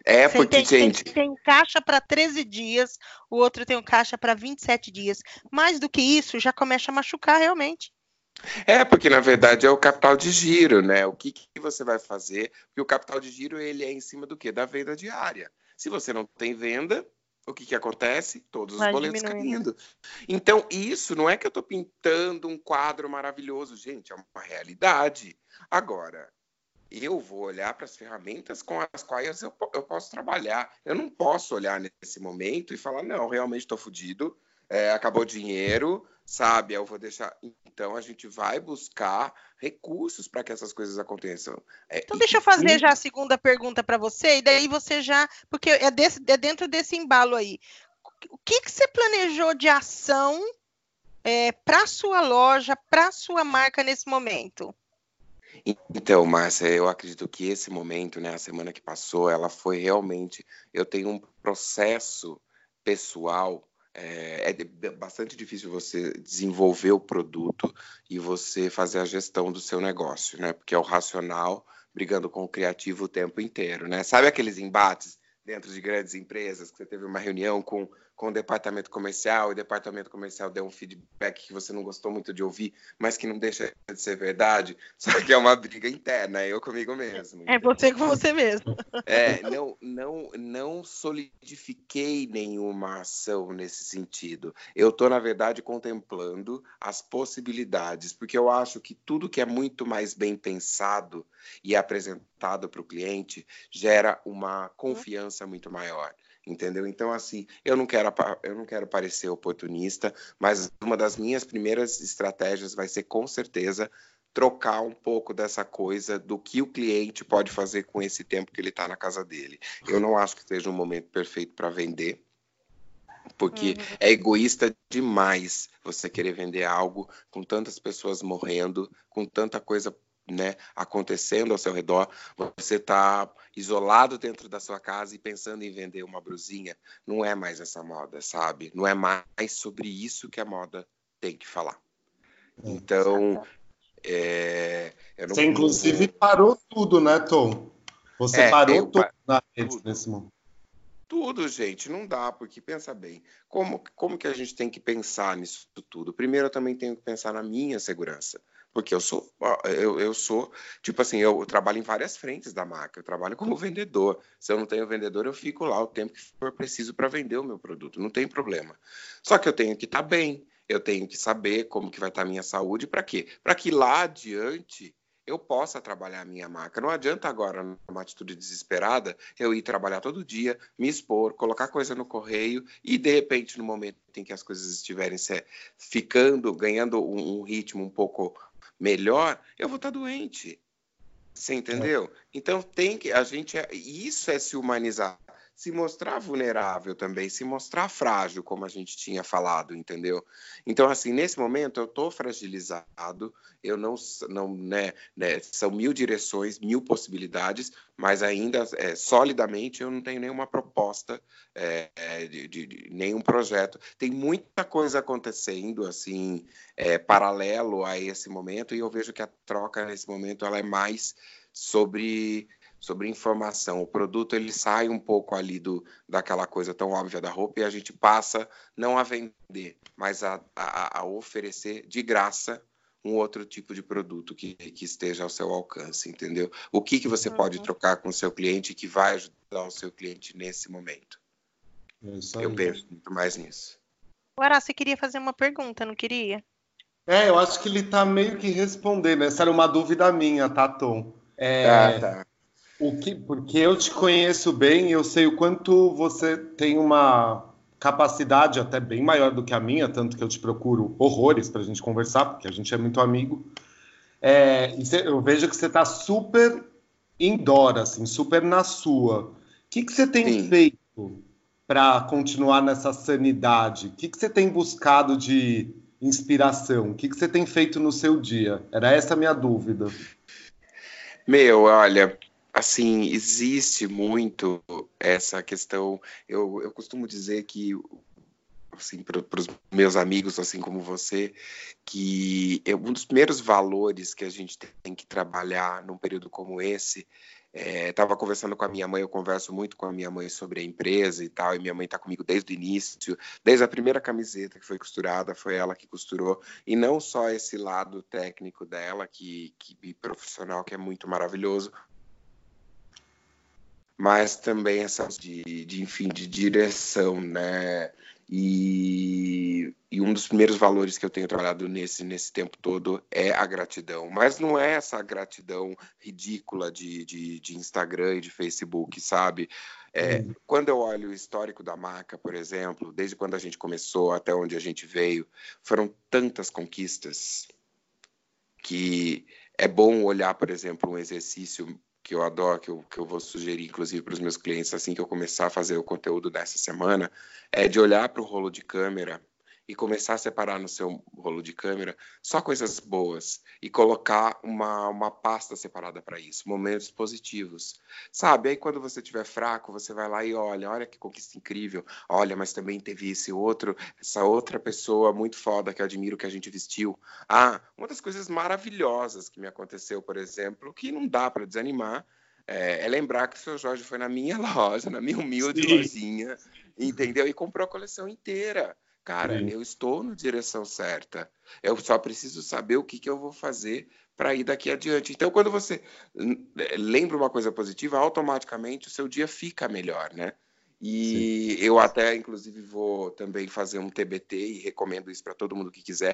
É, Você porque, tem, gente. Tem, tem um caixa para 13 dias, o outro tem um caixa para 27 dias. Mais do que isso, já começa a machucar realmente. É, porque na verdade é o capital de giro, né? O que, que você vai fazer? Porque o capital de giro ele é em cima do quê? Da venda diária. Se você não tem venda, o que, que acontece? Todos os Vai boletos caindo. Então, isso não é que eu estou pintando um quadro maravilhoso, gente, é uma realidade. Agora, eu vou olhar para as ferramentas com as quais eu, eu, posso trabalhar. Eu não posso olhar nesse momento e falar, não, realmente estou fodido, é, acabou o dinheiro, sabe? Eu vou deixar. Então a gente vai buscar recursos para que essas coisas aconteçam. É, então deixa eu fazer já a segunda pergunta para você, e daí você já. Porque é, desse, é dentro desse embalo aí. O que, que você planejou de ação é, para sua loja, para sua marca nesse momento? Então, Márcia, eu acredito que esse momento, né, a semana que passou, ela foi realmente. Eu tenho um processo pessoal é, é, bastante difícil você desenvolver o produto e você fazer a gestão do seu negócio, né? Porque é o racional brigando com o criativo o tempo inteiro, né? Sabe aqueles embates dentro de grandes empresas que você teve uma reunião com com o departamento comercial, e o departamento comercial deu um feedback que você não gostou muito de ouvir, mas que não deixa de ser verdade, (laughs) só que é uma briga interna, é eu comigo mesmo. É você com você mesmo. É, não, não, não solidifiquei nenhuma ação nesse sentido. Eu estou, na verdade, contemplando as possibilidades, porque eu acho que tudo que é muito mais bem pensado e apresentado para o cliente gera uma confiança muito maior entendeu? Então, assim, eu não quero, eu não quero parecer oportunista, mas uma das minhas primeiras estratégias vai ser, com certeza, trocar um pouco dessa coisa do que o cliente pode fazer com esse tempo que ele está na casa dele. Eu não acho que seja um momento perfeito para vender, porque uhum. é egoísta demais você querer vender algo com tantas pessoas morrendo, com tanta coisa né, acontecendo ao seu redor, você está isolado dentro da sua casa e pensando em vender uma brusinha, não é mais essa moda, sabe? Não é mais sobre isso que a moda tem que falar. É, então, é, você inclusive parou tudo, né, Tom? Você é, parou tudo na rede nesse momento. Tudo, gente, não dá, porque pensa bem, como, como que a gente tem que pensar nisso tudo? Primeiro, eu também tenho que pensar na minha segurança porque eu sou, eu, eu sou, tipo assim, eu trabalho em várias frentes da marca, eu trabalho como vendedor. Se eu não tenho vendedor, eu fico lá o tempo que for preciso para vender o meu produto, não tem problema. Só que eu tenho que estar tá bem, eu tenho que saber como que vai estar tá a minha saúde, para quê? Para que lá adiante eu possa trabalhar a minha marca. Não adianta agora, numa atitude desesperada, eu ir trabalhar todo dia, me expor, colocar coisa no correio e, de repente, no momento em que as coisas estiverem se, ficando, ganhando um, um ritmo um pouco melhor, eu vou estar doente. Você entendeu? É. Então tem que a gente é, isso é se humanizar, se mostrar vulnerável também, se mostrar frágil, como a gente tinha falado, entendeu? Então assim, nesse momento eu estou fragilizado, eu não não né, né, são mil direções, mil possibilidades, mas ainda é, solidamente eu não tenho nenhuma proposta é, é de, de, de, nenhum projeto. Tem muita coisa acontecendo assim é, paralelo a esse momento e eu vejo que a troca nesse momento ela é mais sobre sobre informação. O produto ele sai um pouco ali do daquela coisa tão óbvia da roupa e a gente passa não a vender, mas a, a, a oferecer de graça um outro tipo de produto que, que esteja ao seu alcance, entendeu? O que, que você uhum. pode trocar com o seu cliente que vai ajudar o seu cliente nesse momento? É Eu penso muito mais nisso. Guará, você queria fazer uma pergunta, não queria? É, eu acho que ele está meio que respondendo. Essa era uma dúvida minha, tá, Tom? É, ah, tá. O que, porque eu te conheço bem, eu sei o quanto você tem uma capacidade até bem maior do que a minha, tanto que eu te procuro horrores para a gente conversar, porque a gente é muito amigo. É, eu vejo que você está super indoor, assim, super na sua. O que, que você tem Sim. feito para continuar nessa sanidade? O que, que você tem buscado de inspiração? O que, que você tem feito no seu dia? Era essa a minha dúvida. Meu, olha, assim, existe muito essa questão. Eu, eu costumo dizer que, assim, para os meus amigos, assim como você, que um dos primeiros valores que a gente tem que trabalhar num período como esse Estava é, conversando com a minha mãe, eu converso muito com a minha mãe sobre a empresa e tal, e minha mãe está comigo desde o início, desde a primeira camiseta que foi costurada, foi ela que costurou, e não só esse lado técnico dela, que, que profissional, que é muito maravilhoso, mas também essa de, de enfim, de direção, né? E, e, um dos primeiros valores que eu tenho trabalhado nesse, nesse tempo todo é a gratidão. Mas não é essa gratidão ridícula de, de, de Instagram e de Facebook, sabe? É, hum. Quando eu olho o histórico da marca, por exemplo, desde quando a gente começou até onde a gente veio, foram tantas conquistas que é bom olhar, por exemplo, um exercício que eu adoro, que eu, que eu vou sugerir, inclusive, para os meus clientes, assim que eu começar a fazer o conteúdo dessa semana, é de olhar para o rolo de câmera e começar a separar no seu rolo de câmera só coisas boas e colocar uma, uma pasta separada para isso, momentos positivos. Sabe? Aí quando você estiver fraco, você vai lá e olha, olha que conquista incrível. Olha, mas também teve esse outro, essa outra pessoa muito foda que eu admiro que a gente vestiu. Ah, uma das coisas maravilhosas que me aconteceu, por exemplo, que não dá para desanimar, é, é, lembrar que o seu Jorge foi na minha (laughs) loja, na minha humilde Sim. lojinha, entendeu? E comprou a coleção inteira. Cara, Sim. eu estou na direção certa. Eu só preciso saber o que, que eu vou fazer para ir daqui adiante. Então, quando você eh, lembra uma coisa positiva, automaticamente o seu dia fica melhor, né? E Sim. eu até, inclusive, vou também fazer um TBT e recomendo isso para todo mundo que quiser.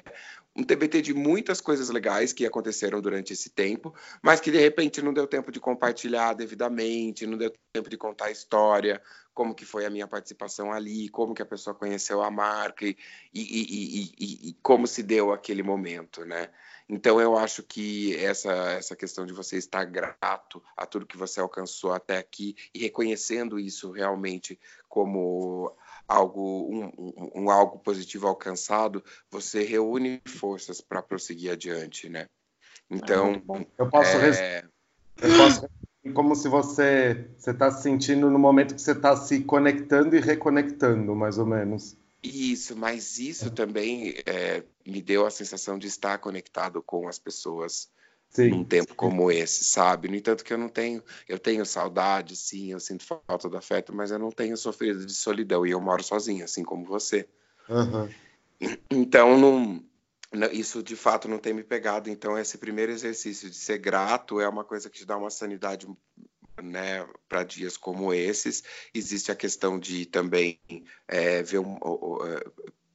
Um TBT de muitas coisas legais que aconteceram durante esse tempo, mas que de repente não deu tempo de compartilhar devidamente, não deu tempo de contar a história, como que foi a minha participação ali, como que a pessoa conheceu a marca e, e, e, e como se deu aquele momento, né? Então eu acho que essa essa questão de você estar grato a tudo que você alcançou até aqui e reconhecendo isso realmente como algo um, um, um algo positivo alcançado, você reúne forças para prosseguir adiante, né? Então ah, eu posso, é... eu posso como se você você está se sentindo no momento que você está se conectando e reconectando, mais ou menos. Isso, mas isso também é, me deu a sensação de estar conectado com as pessoas sim, num tempo sim. como esse, sabe? No entanto que eu não tenho, eu tenho saudade, sim, eu sinto falta do afeto, mas eu não tenho sofrido de solidão e eu moro sozinho, assim como você. Uhum. Então, não, não, isso de fato não tem me pegado. Então, esse primeiro exercício de ser grato é uma coisa que te dá uma sanidade né, para dias como esses. Existe a questão de também é, ver um,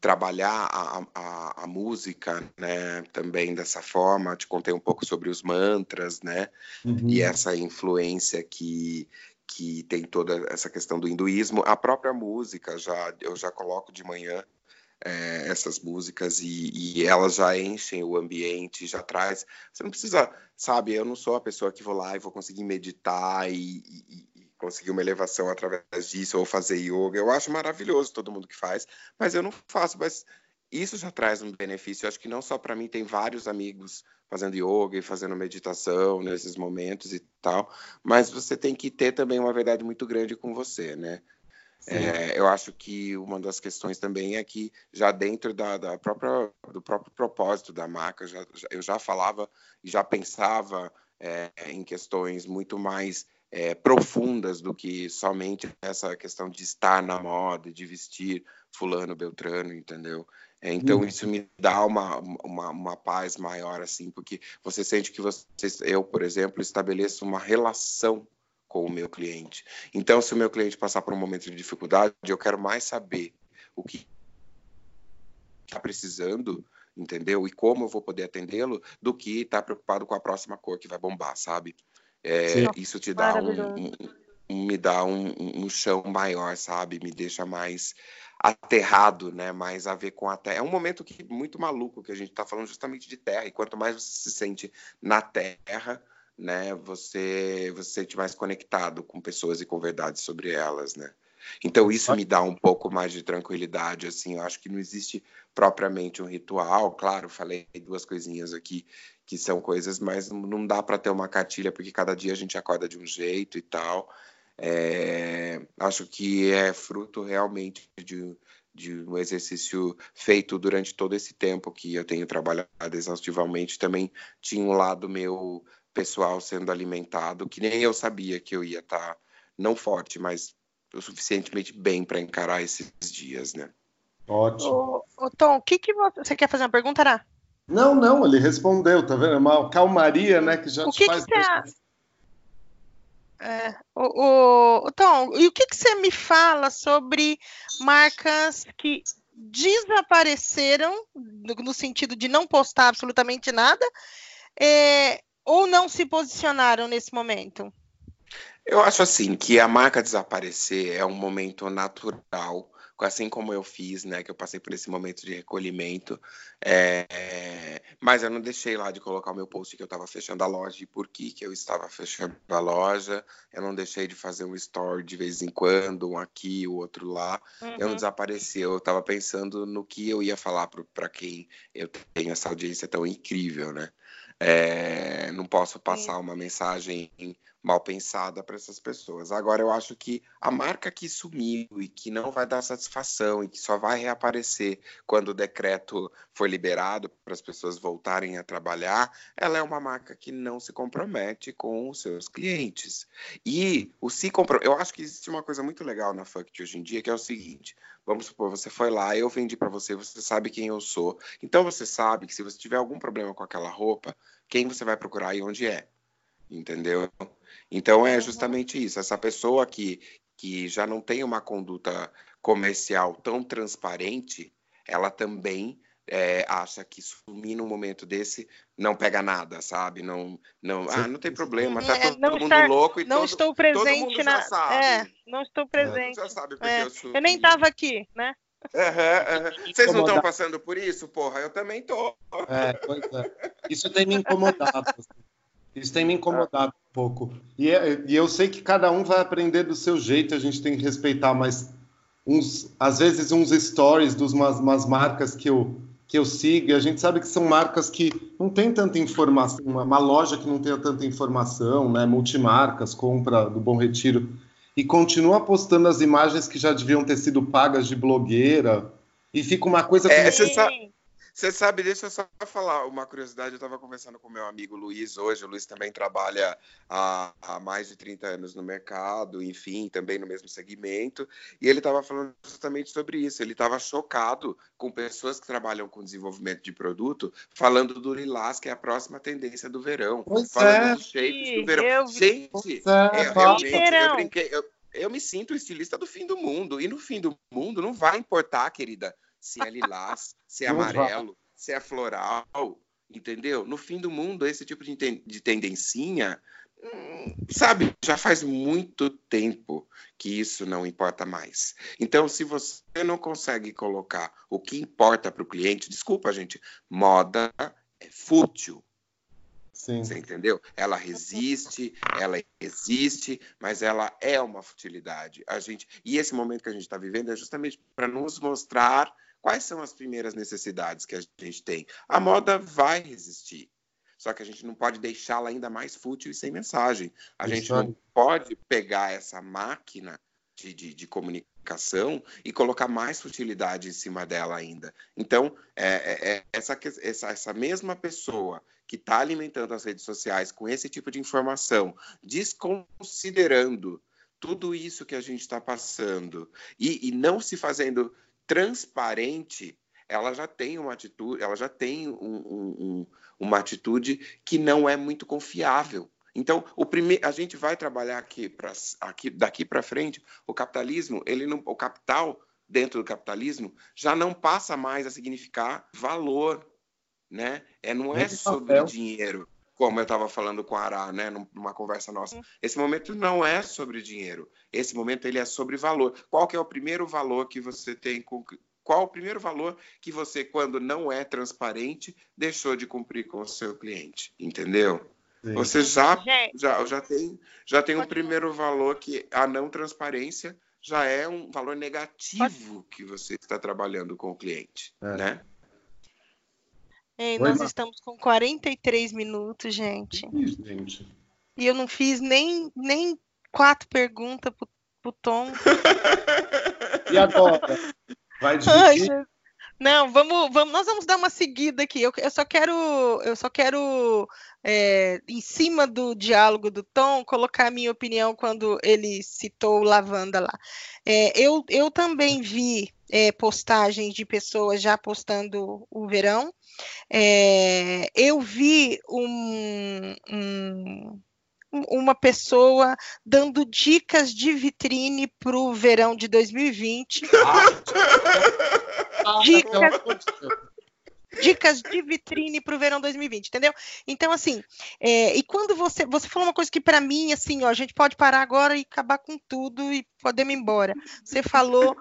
trabalhar a, a, a, música, né, também dessa forma. Te contei um pouco sobre os mantras, né, uhum. e essa influência que que tem toda essa questão do hinduísmo. A própria música já eu já coloco de manhã é, essas músicas e, e, elas já enchem o ambiente, já traz. Você não precisa, sabe? Eu não sou a pessoa que vou lá e vou conseguir meditar e, e, e, conseguir uma elevação através disso ou fazer yoga. Eu acho maravilhoso todo mundo que faz, mas eu não faço. Mas isso já traz um benefício. Eu acho que não só para mim, tem vários amigos fazendo yoga e fazendo meditação nesses momentos e tal, mas você tem que ter também uma verdade muito grande com você, né? É, eu acho que uma das questões também é que já dentro da, da própria, do próprio propósito da marca, já, já, eu já falava e já pensava é, em questões muito mais é, profundas do que somente essa questão de estar na moda, de vestir fulano, beltrano, entendeu? É, então hum. isso me dá uma, uma, uma, paz maior, assim, porque você sente que você, eu, por exemplo, estabeleço uma relação com o meu cliente. Então, se o meu cliente passar por um momento de dificuldade, eu quero mais saber o que está precisando, entendeu? E como eu vou poder atendê-lo, do que estar tá preocupado com a próxima cor que vai bombar, sabe? É, isso te dá um, um, me dá um, um, chão maior, sabe? Me deixa mais aterrado, né? Mais a ver com a terra. É um momento que muito maluco que a gente está falando justamente de terra. E quanto mais você se sente na terra, né, você você sente mais conectado com pessoas e com verdades sobre elas, né? Então isso me dá um pouco mais de tranquilidade, assim, eu acho que não existe propriamente um ritual, claro, falei duas coisinhas aqui que são coisas, mas não dá para ter uma cartilha porque cada dia a gente acorda de um jeito e tal. É, acho que é fruto realmente de, de um exercício feito durante todo esse tempo que eu tenho trabalhado exaustivamente. Também tinha um lado meu pessoal sendo alimentado, que nem eu sabia que eu ia estar tá não forte, mas o suficientemente bem para encarar esses dias, né? Ótimo. Ô, ô Tom, o que, que você... você quer fazer uma pergunta, Ará? Não, não, ele respondeu, tá vendo? É uma calmaria, né, que já o que, faz... que você É, o, o, Tom, e o que, que você me fala sobre marcas que desapareceram, no, no sentido de não postar absolutamente nada, é, ou não se posicionaram nesse momento? Eu acho assim que a marca desaparecer é um momento natural assim como eu fiz, né, que eu passei por esse momento de recolhimento, é, mas eu não deixei lá de colocar o meu post que eu estava fechando a loja e por que, que eu estava fechando a loja, eu não deixei de fazer um story de vez em quando, um aqui, o outro lá, uhum. eu não desapareci, eu estava pensando no que eu ia falar para quem eu tenho essa audiência tão incrível, né, é, não posso passar uma mensagem mal pensada para essas pessoas. Agora, eu acho que a marca que sumiu e que não vai dar satisfação e que só vai reaparecer quando o decreto for liberado para as pessoas voltarem a trabalhar, ela é uma marca que não se compromete com os seus clientes. E o se comprometer, eu acho que existe uma coisa muito legal na Funk hoje em dia, que é o seguinte: vamos supor, você foi lá, eu vendi para você, você sabe quem eu sou. Então você sabe que se você tiver algum problema com aquela roupa, quem você vai procurar e onde é. Entendeu? Então é justamente isso. Essa pessoa que, que já não tem uma conduta comercial tão transparente, ela também é, acha que sumir num momento desse não pega nada, sabe? Não, não, ah, não tem problema, tá é, todo, todo mundo estar, louco e não todo, estou presente na, é, não estou presente. já sabe porque é, eu, eu nem estava aqui, né? Uhum, uhum. Vocês não estão passando por isso, porra? Eu também tô. É, pois é. Isso tem me incomodado. (laughs) Isso tem me incomodado um pouco. E, é, e, eu sei que cada um vai aprender do seu jeito, a gente tem que respeitar, mas uns, às vezes uns stories de umas, umas marcas que eu, que eu sigo, a gente sabe que são marcas que não tem tanta informação, uma, uma loja que não tenha tanta informação, né? Multimarcas, compra do Bom Retiro, e continua postando as imagens que já deviam ter sido pagas de blogueira, e fica uma coisa... É, você sabe você sabe, deixa eu só falar uma curiosidade. Eu estava conversando com meu amigo Luiz hoje. O Luiz também trabalha há, há mais de 30 anos no mercado, enfim, também no mesmo segmento. E ele estava falando justamente sobre isso. Ele estava chocado com pessoas que trabalham com desenvolvimento de produto falando do lilás, que é a próxima tendência do verão. Pois falando é. dos shapes do verão. Eu... Gente, é, é, realmente, eu brinquei. Eu, eu me sinto estilista do fim do mundo. E no fim do mundo não vai importar, querida, se é lilás, se é amarelo, se é floral, entendeu? No fim do mundo, esse tipo de, ten de tendencinha, hum, sabe, já faz muito tempo que isso não importa mais. Então, se você não consegue colocar o que importa para o cliente, desculpa, gente, moda é fútil. Sim. Você entendeu? Ela resiste, ela existe, mas ela é uma futilidade. A gente e esse momento que a gente está vivendo é justamente para nos mostrar Quais são as primeiras necessidades que a gente tem? A moda vai resistir. Só que a gente não pode deixá-la ainda mais fútil e sem mensagem. A Isso gente não pode pegar essa máquina de, de, de, comunicação e colocar mais futilidade em cima dela ainda. Então, é, é, é essa, essa, essa mesma pessoa que está alimentando as redes sociais com esse tipo de informação, desconsiderando tudo isso que a gente está passando e, e não se fazendo transparente, ela já tem uma atitude, ela já tem um, um, uma atitude que não é muito confiável. Então, o primeiro, a gente vai trabalhar aqui, pra, aqui daqui para frente. O capitalismo, ele não, o capital dentro do capitalismo já não passa mais a significar valor, né? É não é sobre dinheiro, como eu estava falando com a Ará, né, numa conversa nossa. Uhum. Esse momento não é sobre dinheiro. Esse momento ele é sobre valor. Qual que é o primeiro valor que você tem com qual o primeiro valor que você, quando não é transparente, deixou de cumprir com o seu cliente, entendeu? Sim. Você já, já, já tem, já tem um primeiro valor que a não transparência já é um valor negativo que você está trabalhando com o cliente, é. né? Ei, nós estamos com 43 minutos, gente. Isso, gente. E eu não fiz nem, nem quatro perguntas pro, pro Tom. (laughs) e agora? Vai dividir? Ai, não, vamos, vamos, nós vamos dar uma seguida aqui. Eu, eu só quero, eu só quero, é, em cima do diálogo do Tom, colocar a minha opinião quando ele citou lavanda lá. É, eu, eu também vi é, postagens de pessoas já postando o verão. É, eu vi um, um uma pessoa dando dicas de vitrine para o verão de 2020. (laughs) (laughs) Ah, dicas, (laughs) dicas de vitrine para o verão 2020, entendeu? Então, assim, é, e quando você. Você falou uma coisa que, para mim, assim, ó, a gente pode parar agora e acabar com tudo e podemos ir embora. Você falou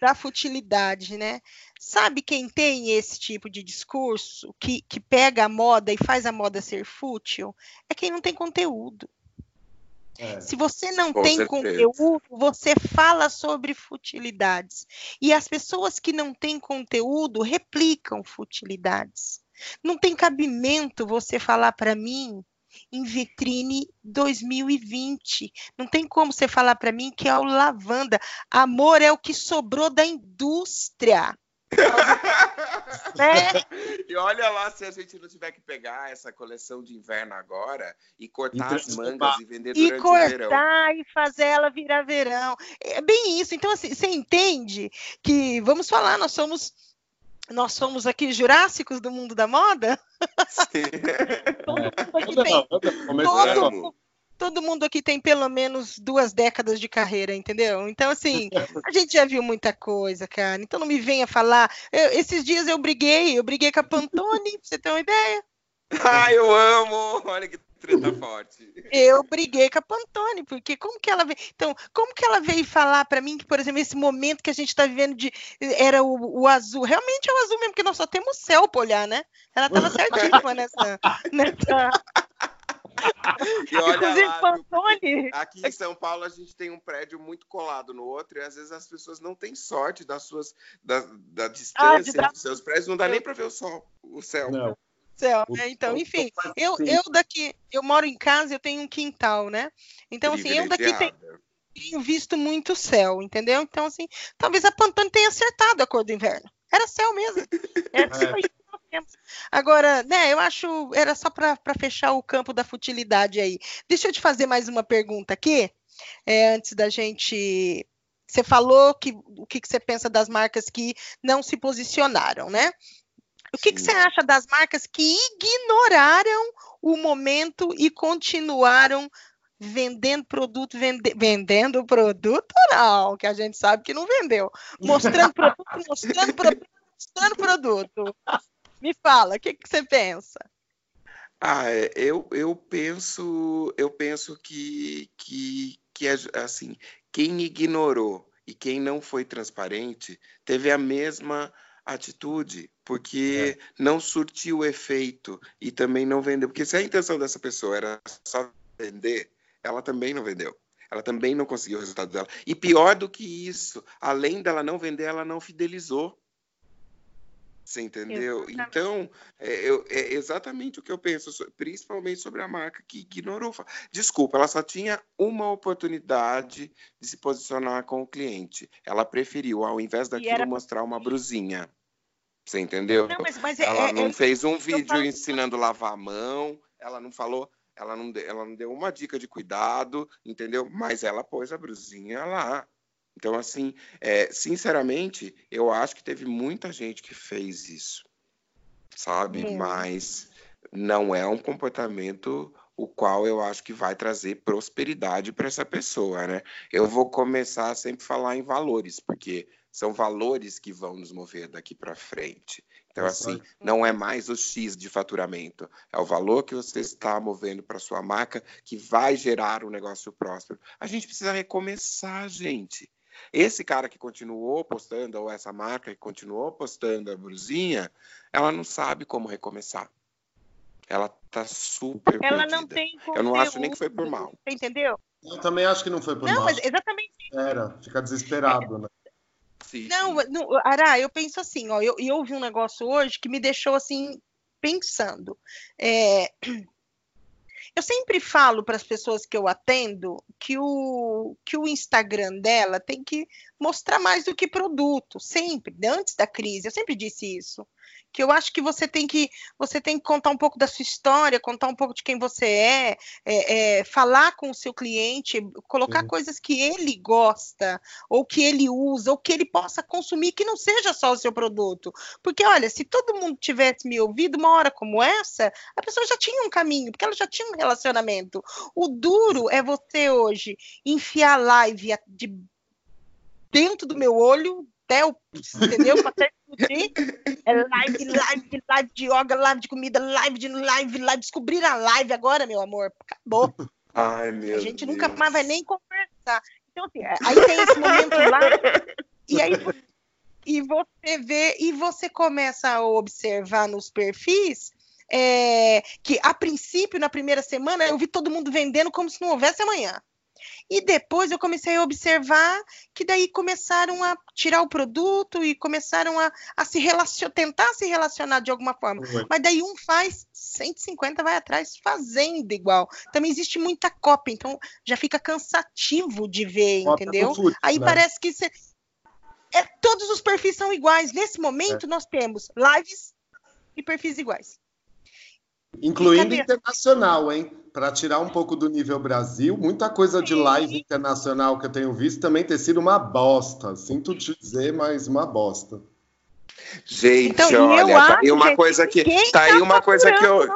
da futilidade, né? Sabe quem tem esse tipo de discurso, que, que pega a moda e faz a moda ser fútil? É quem não tem conteúdo. É. Se você não Com tem certeza. conteúdo, você fala sobre futilidades. E as pessoas que não têm conteúdo replicam futilidades. Não tem cabimento você falar para mim em vitrine 2020. Não tem como você falar para mim que é o lavanda. Amor é o que sobrou da indústria. (laughs) né? E olha lá se a gente não tiver que pegar essa coleção de inverno agora e cortar as mangas e vender durante e cortar o verão. e fazer ela virar verão. É bem isso. Então, assim, você entende que, vamos falar, nós somos nós somos aqui jurássicos do mundo da moda? Sim. (laughs) todo, mundo aqui tem, todo, todo mundo aqui tem pelo menos duas décadas de carreira, entendeu? Então, assim, (laughs) a gente já viu muita coisa, cara. Então não me venha falar. Eu, esses dias eu briguei, eu briguei com a Pantone, pra você ter uma ideia. (laughs) Ah, eu amo! Olha que treta forte. Eu briguei com a Pantone, porque como que ela veio. Então, como que ela veio falar para mim que, por exemplo, esse momento que a gente está vivendo de era o, o, azul, realmente é o azul mesmo, porque nós só temos céu para olhar, né? Ela estava (laughs) certíssima nessa, nessa, e olha lá, Pantone... aqui em São Paulo a gente tem um prédio muito colado no outro e às vezes as pessoas não têm sorte das suas da, da ah, distância ah, dos seus prédios, não dá nem para ver o sol, o céu. Não. Céu, né? Então, enfim, eu, eu daqui, eu moro em casa, eu tenho um quintal, né? Então, assim, eu daqui tenho, tenho visto muito céu, entendeu? Então, assim, talvez a Pantone tenha acertado a cor do inverno. Era céu mesmo. (laughs) Era é. Agora, né, eu acho, era só para fechar o campo da futilidade aí. Deixa eu te fazer mais uma pergunta aqui, é, antes da gente. Você falou que o que, que você pensa das marcas que não se posicionaram, né? O que, que, você acha das marcas que ignoraram o momento e continuaram vendendo produto, vende, vendendo produto, não, que a gente sabe que não vendeu. Mostrando produto, mostrando produto, mostrando produto. Me fala, o que, que você pensa? Ah, é, eu, eu penso, eu penso que, que, que é, assim, quem ignorou e quem não foi transparente teve a mesma atitude, porque é. não surtiu efeito e também não vendeu. Porque se a intenção dessa pessoa era só vender, ela também não vendeu. Ela também não conseguiu o resultado dela. E pior do que isso, além dela não vender, ela não fidelizou. Você entendeu? Exatamente. Então, é, eu, é, exatamente o que eu penso, principalmente sobre a marca que ignorou. Desculpa, ela só tinha uma oportunidade de se posicionar com o cliente. Ela preferiu, ao invés daquilo, era... mostrar uma brusinha. Você entendeu? Não, mas, mas é, ela é, não é, fez um vídeo falo... ensinando a lavar a mão, ela não falou, ela não, ela não deu uma dica de cuidado, entendeu? Mas ela pôs a brusinha lá. Então, assim, é, sinceramente, eu acho que teve muita gente que fez isso, sabe? É. Mas não é um comportamento o qual eu acho que vai trazer prosperidade para essa pessoa, né? Eu vou começar a sempre falar em valores, porque são valores que vão nos mover daqui para frente. Então, assim, não é mais o X de faturamento, é o valor que você está movendo para sua marca que vai gerar um negócio próspero. A gente precisa recomeçar, gente. Esse cara que continuou postando, ou essa marca que continuou postando a brusinha, ela não sabe como recomeçar. Ela tá super Ela perdida. não tem conteúdo, Eu não acho nem que foi por mal. Entendeu? Eu também acho que não foi por não, mal. Mas exatamente. Era, fica desesperado, é, né? Sim, não, não, Ará, eu penso assim, ó, eu, eu ouvi um negócio hoje que me deixou assim pensando. É, eu sempre falo para as pessoas que eu atendo que o, que o Instagram dela tem que mostrar mais do que produto, sempre, antes da crise, eu sempre disse isso. Que eu acho que você tem que você tem que contar um pouco da sua história, contar um pouco de quem você é, é, é falar com o seu cliente, colocar Sim. coisas que ele gosta, ou que ele usa, ou que ele possa consumir, que não seja só o seu produto. Porque, olha, se todo mundo tivesse me ouvido uma hora como essa, a pessoa já tinha um caminho, porque ela já tinha um relacionamento. O duro é você hoje enfiar live de dentro do meu olho, até o, entendeu? Até é live, live, live de yoga, live de comida, live de live, live. Descobrir a live agora, meu amor. Acabou. Ai, meu A gente Deus. nunca mais vai nem conversar. Então, assim, é, aí tem esse momento lá, e aí e você vê, e você começa a observar nos perfis é, que a princípio, na primeira semana, eu vi todo mundo vendendo como se não houvesse amanhã. E depois eu comecei a observar que daí começaram a tirar o produto e começaram a, a se relacionar, tentar se relacionar de alguma forma. Uhum. Mas daí um faz 150 vai atrás fazendo igual. Também existe muita cópia, então já fica cansativo de ver, entendeu? Aí né? parece que você, é, todos os perfis são iguais. Nesse momento, é. nós temos lives e perfis iguais. Incluindo internacional, hein? Para tirar um pouco do nível Brasil, muita coisa de live internacional que eu tenho visto também ter sido uma bosta. Sinto te dizer, mas uma bosta. Gente, então, olha, tá aí uma coisa que tá aí tá uma coisa que eu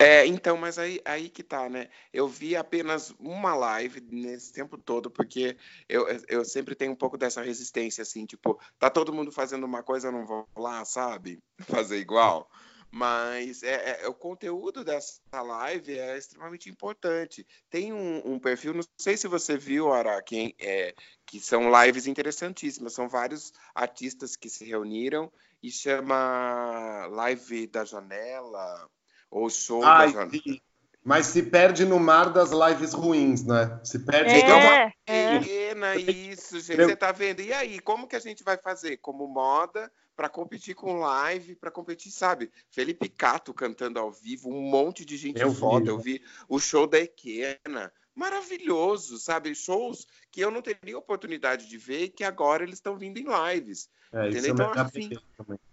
é, então, mas aí, aí que tá, né? Eu vi apenas uma live nesse tempo todo, porque eu, eu sempre tenho um pouco dessa resistência, assim, tipo, tá todo mundo fazendo uma coisa, eu não vou lá, sabe? (laughs) Fazer igual. Mas é, é, o conteúdo dessa live é extremamente importante. Tem um, um perfil, não sei se você viu, Araque, é, que são lives interessantíssimas. São vários artistas que se reuniram e chama Live da Janela ou Show Ai, da Janela. Sim. Mas se perde no mar das lives ruins, né? Se perde. É, uma... é. Pequena, isso, gente. Você tá vendo? E aí, como que a gente vai fazer? Como moda, para competir com live, para competir, sabe? Felipe Cato cantando ao vivo, um monte de gente eu foda. Vi. Eu vi o show da Equena. Maravilhoso, sabe? Shows que eu não teria oportunidade de ver e que agora eles estão vindo em lives. É, entendeu? Então, assim,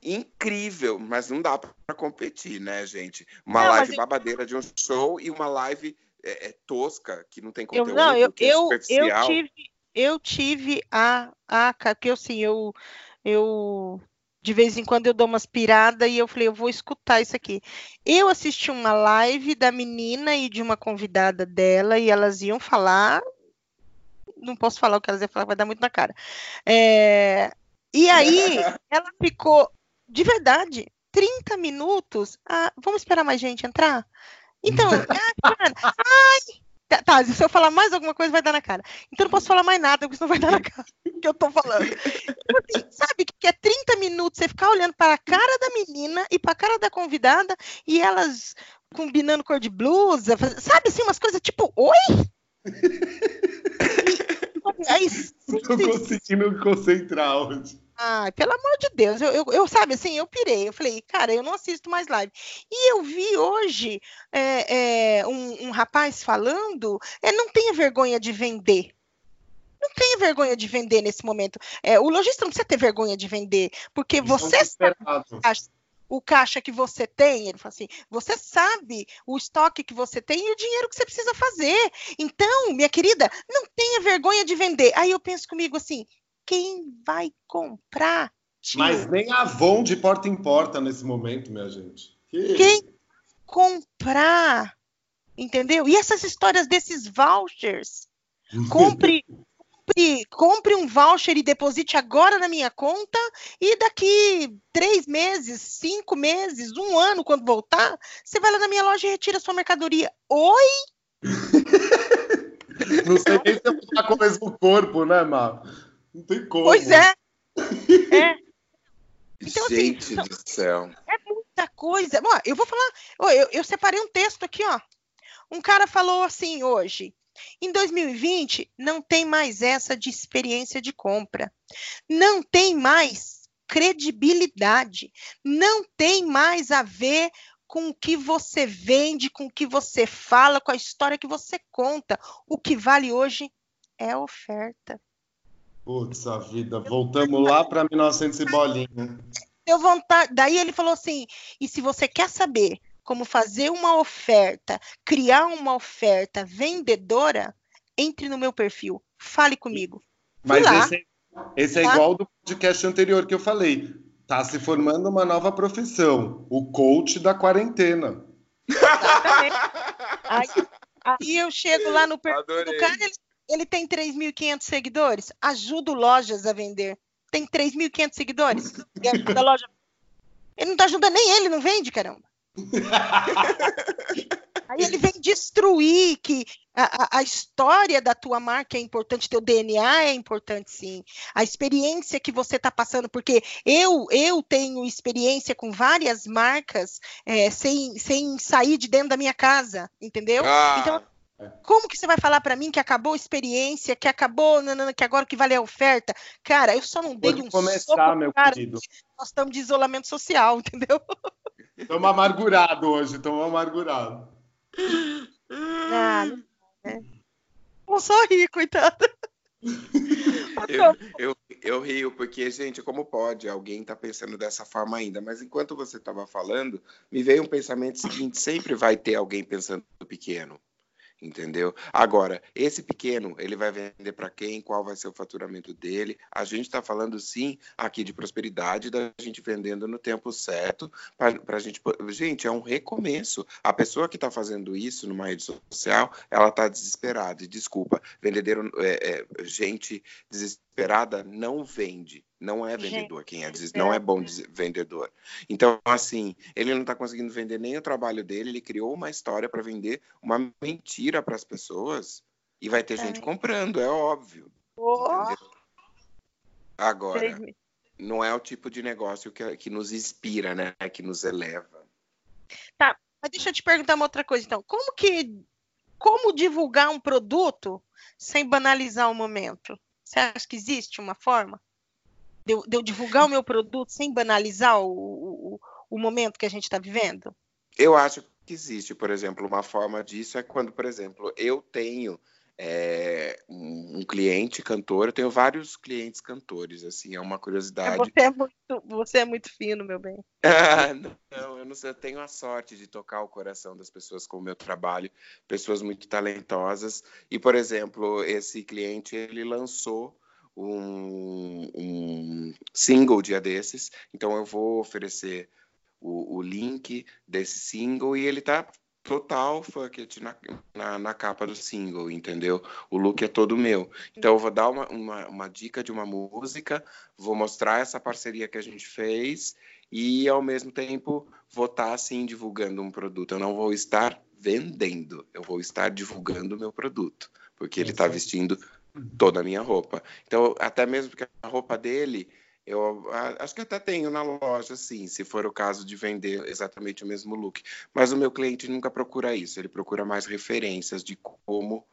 incrível, mas não dá para competir, né, gente? Uma não, live babadeira de um show e uma live é, é, tosca, que não tem conteúdo, eu, não, eu, é eu, eu tive, eu tive a, a que eu sim, eu, eu de vez em quando eu dou umas piradas e eu falei, eu vou escutar isso aqui. Eu assisti uma live da menina e de uma convidada dela e elas iam falar. Não posso falar o que elas iam falar, vai dar muito na cara. É, e aí (laughs) ela ficou, de verdade, 30 minutos. Ah, vamos esperar mais gente entrar? Então, (laughs) ah, ai, Tá, tá, se eu falar mais alguma coisa, vai dar na cara. Então não posso falar mais nada, porque senão vai dar na (laughs) cara que eu tô falando. Assim, sabe que é 30 minutos você ficar olhando para a cara da menina e para a cara da convidada e elas combinando cor de blusa, sabe assim, umas coisas tipo, oi? (laughs) Aí, não tô conseguindo concentrar hoje. Ai, pelo amor de Deus, eu, eu, eu, sabe assim, eu pirei, eu falei, cara, eu não assisto mais live. E eu vi hoje é, é, um, um, rapaz falando, é, não tenha vergonha de vender. Não tenha vergonha de vender nesse momento. É, o lojista não precisa ter vergonha de vender, porque você sabe o caixa que você tem, ele fala assim, você sabe o estoque que você tem e o dinheiro que você precisa fazer. Então, minha querida, não tenha vergonha de vender. Aí eu penso comigo assim, quem vai comprar? Tio? Mas nem a Avon de porta em porta nesse momento, minha gente. Que... Quem comprar? Entendeu? E essas histórias desses vouchers? (laughs) Compre, compre, compre um voucher e deposite agora na minha conta e daqui três meses, cinco meses, um ano, quando voltar, você vai lá na minha loja e retira sua mercadoria. Oi? (laughs) Não sei nem se eu vou com o mesmo corpo, né, Mar? Não tem como. Pois é. (laughs) É. Então, assim, Gente assim, do céu. É muita coisa. Bom, eu vou falar. Eu, eu separei um texto aqui, ó. Um cara falou assim hoje. Em 2020, não tem mais essa de experiência de compra. Não tem mais credibilidade. Não tem mais a ver com o que você vende, com o que você fala, com a história que você conta. O que vale hoje é a oferta. Putz, a vida. Voltamos lá para 1900 e bolinha. deu vontade. Daí ele falou assim: e se você quer saber como fazer uma oferta, criar uma oferta vendedora, entre no meu perfil, fale comigo. Mas esse, esse, é tá? igual do podcast anterior que eu falei. Tá se formando uma nova profissão, o coach da quarentena. (laughs) Aí, aí eu chego lá no perfil Adorei. do cara, ele, ele tem 3.500 seguidores. Ajudo lojas a vender. Tem 3.500 seguidores. da loja. Ele não tá ajudando nem ele, não vende, caramba. (laughs) Aí ele vem destruir que a, a, história da tua marca é importante, teu DNA é importante, sim. A experiência que você está passando, porque eu eu tenho experiência com várias marcas é, sem, sem sair de dentro da minha casa, entendeu? Ah. Então como que você vai falar para mim que acabou a experiência, que acabou, que agora o que vale é a oferta? Cara, eu só não dei um começar, soco, meu cara, querido. Nós estamos de isolamento social, (laughs) entendeu? Estamos amargurados hoje, estamos amargurados. Ah, é. Não só rir, coitado. Eu, eu, eu, rio, porque, gente, como pode? Alguém tá pensando dessa forma ainda. Mas enquanto você estava falando, me veio um pensamento seguinte: sempre vai ter alguém pensando pequeno entendeu? Agora, esse pequeno, ele vai vender para quem? Qual vai ser o faturamento dele? A gente está falando sim aqui de prosperidade, da gente vendendo no tempo certo, para a gente. Gente, é um recomeço. A pessoa que está fazendo isso numa rede social, ela está desesperada. E desculpa, vendedeiro, é, é, gente desesperada não vende. Não é vendedor quem é, não é bom vendedor. Então, assim, ele não está conseguindo vender nem o trabalho dele, ele criou uma história para vender uma mentira para as pessoas e vai ter gente comprando, é óbvio. Oh. Agora, não é o tipo de negócio que, que nos inspira, né? Que nos eleva. Tá, mas deixa eu te perguntar uma outra coisa, então. Como que. Como divulgar um produto sem banalizar o momento? Você acha que existe uma forma? De eu, de eu divulgar o meu produto sem banalizar o, o, o momento que a gente está vivendo? Eu acho que existe, por exemplo, uma forma disso é quando, por exemplo, eu tenho é, um, cliente cantor, eu tenho vários clientes cantores, assim, é uma curiosidade. Você é muito, você é muito fino, meu bem. Ah, (laughs) não, eu não sei, eu tenho a sorte de tocar o coração das pessoas com o meu trabalho, pessoas muito talentosas. E, por exemplo, esse cliente, ele lançou um, um single dia desses, então eu vou oferecer o, o link desse single e ele tá total fuck na, na, na, capa do single, entendeu? O look é todo meu. Então eu vou dar uma, uma, uma, dica de uma música, vou mostrar essa parceria que a gente fez e ao mesmo tempo vou estar tá, assim divulgando um produto. Eu não vou estar vendendo, eu vou estar divulgando o meu produto, porque ele está vestindo toda a minha roupa. Então, até mesmo porque a roupa dele, eu acho que até tenho na loja, sim, se for o caso de vender exatamente o mesmo look. Mas o meu cliente nunca procura isso, ele procura mais referências de como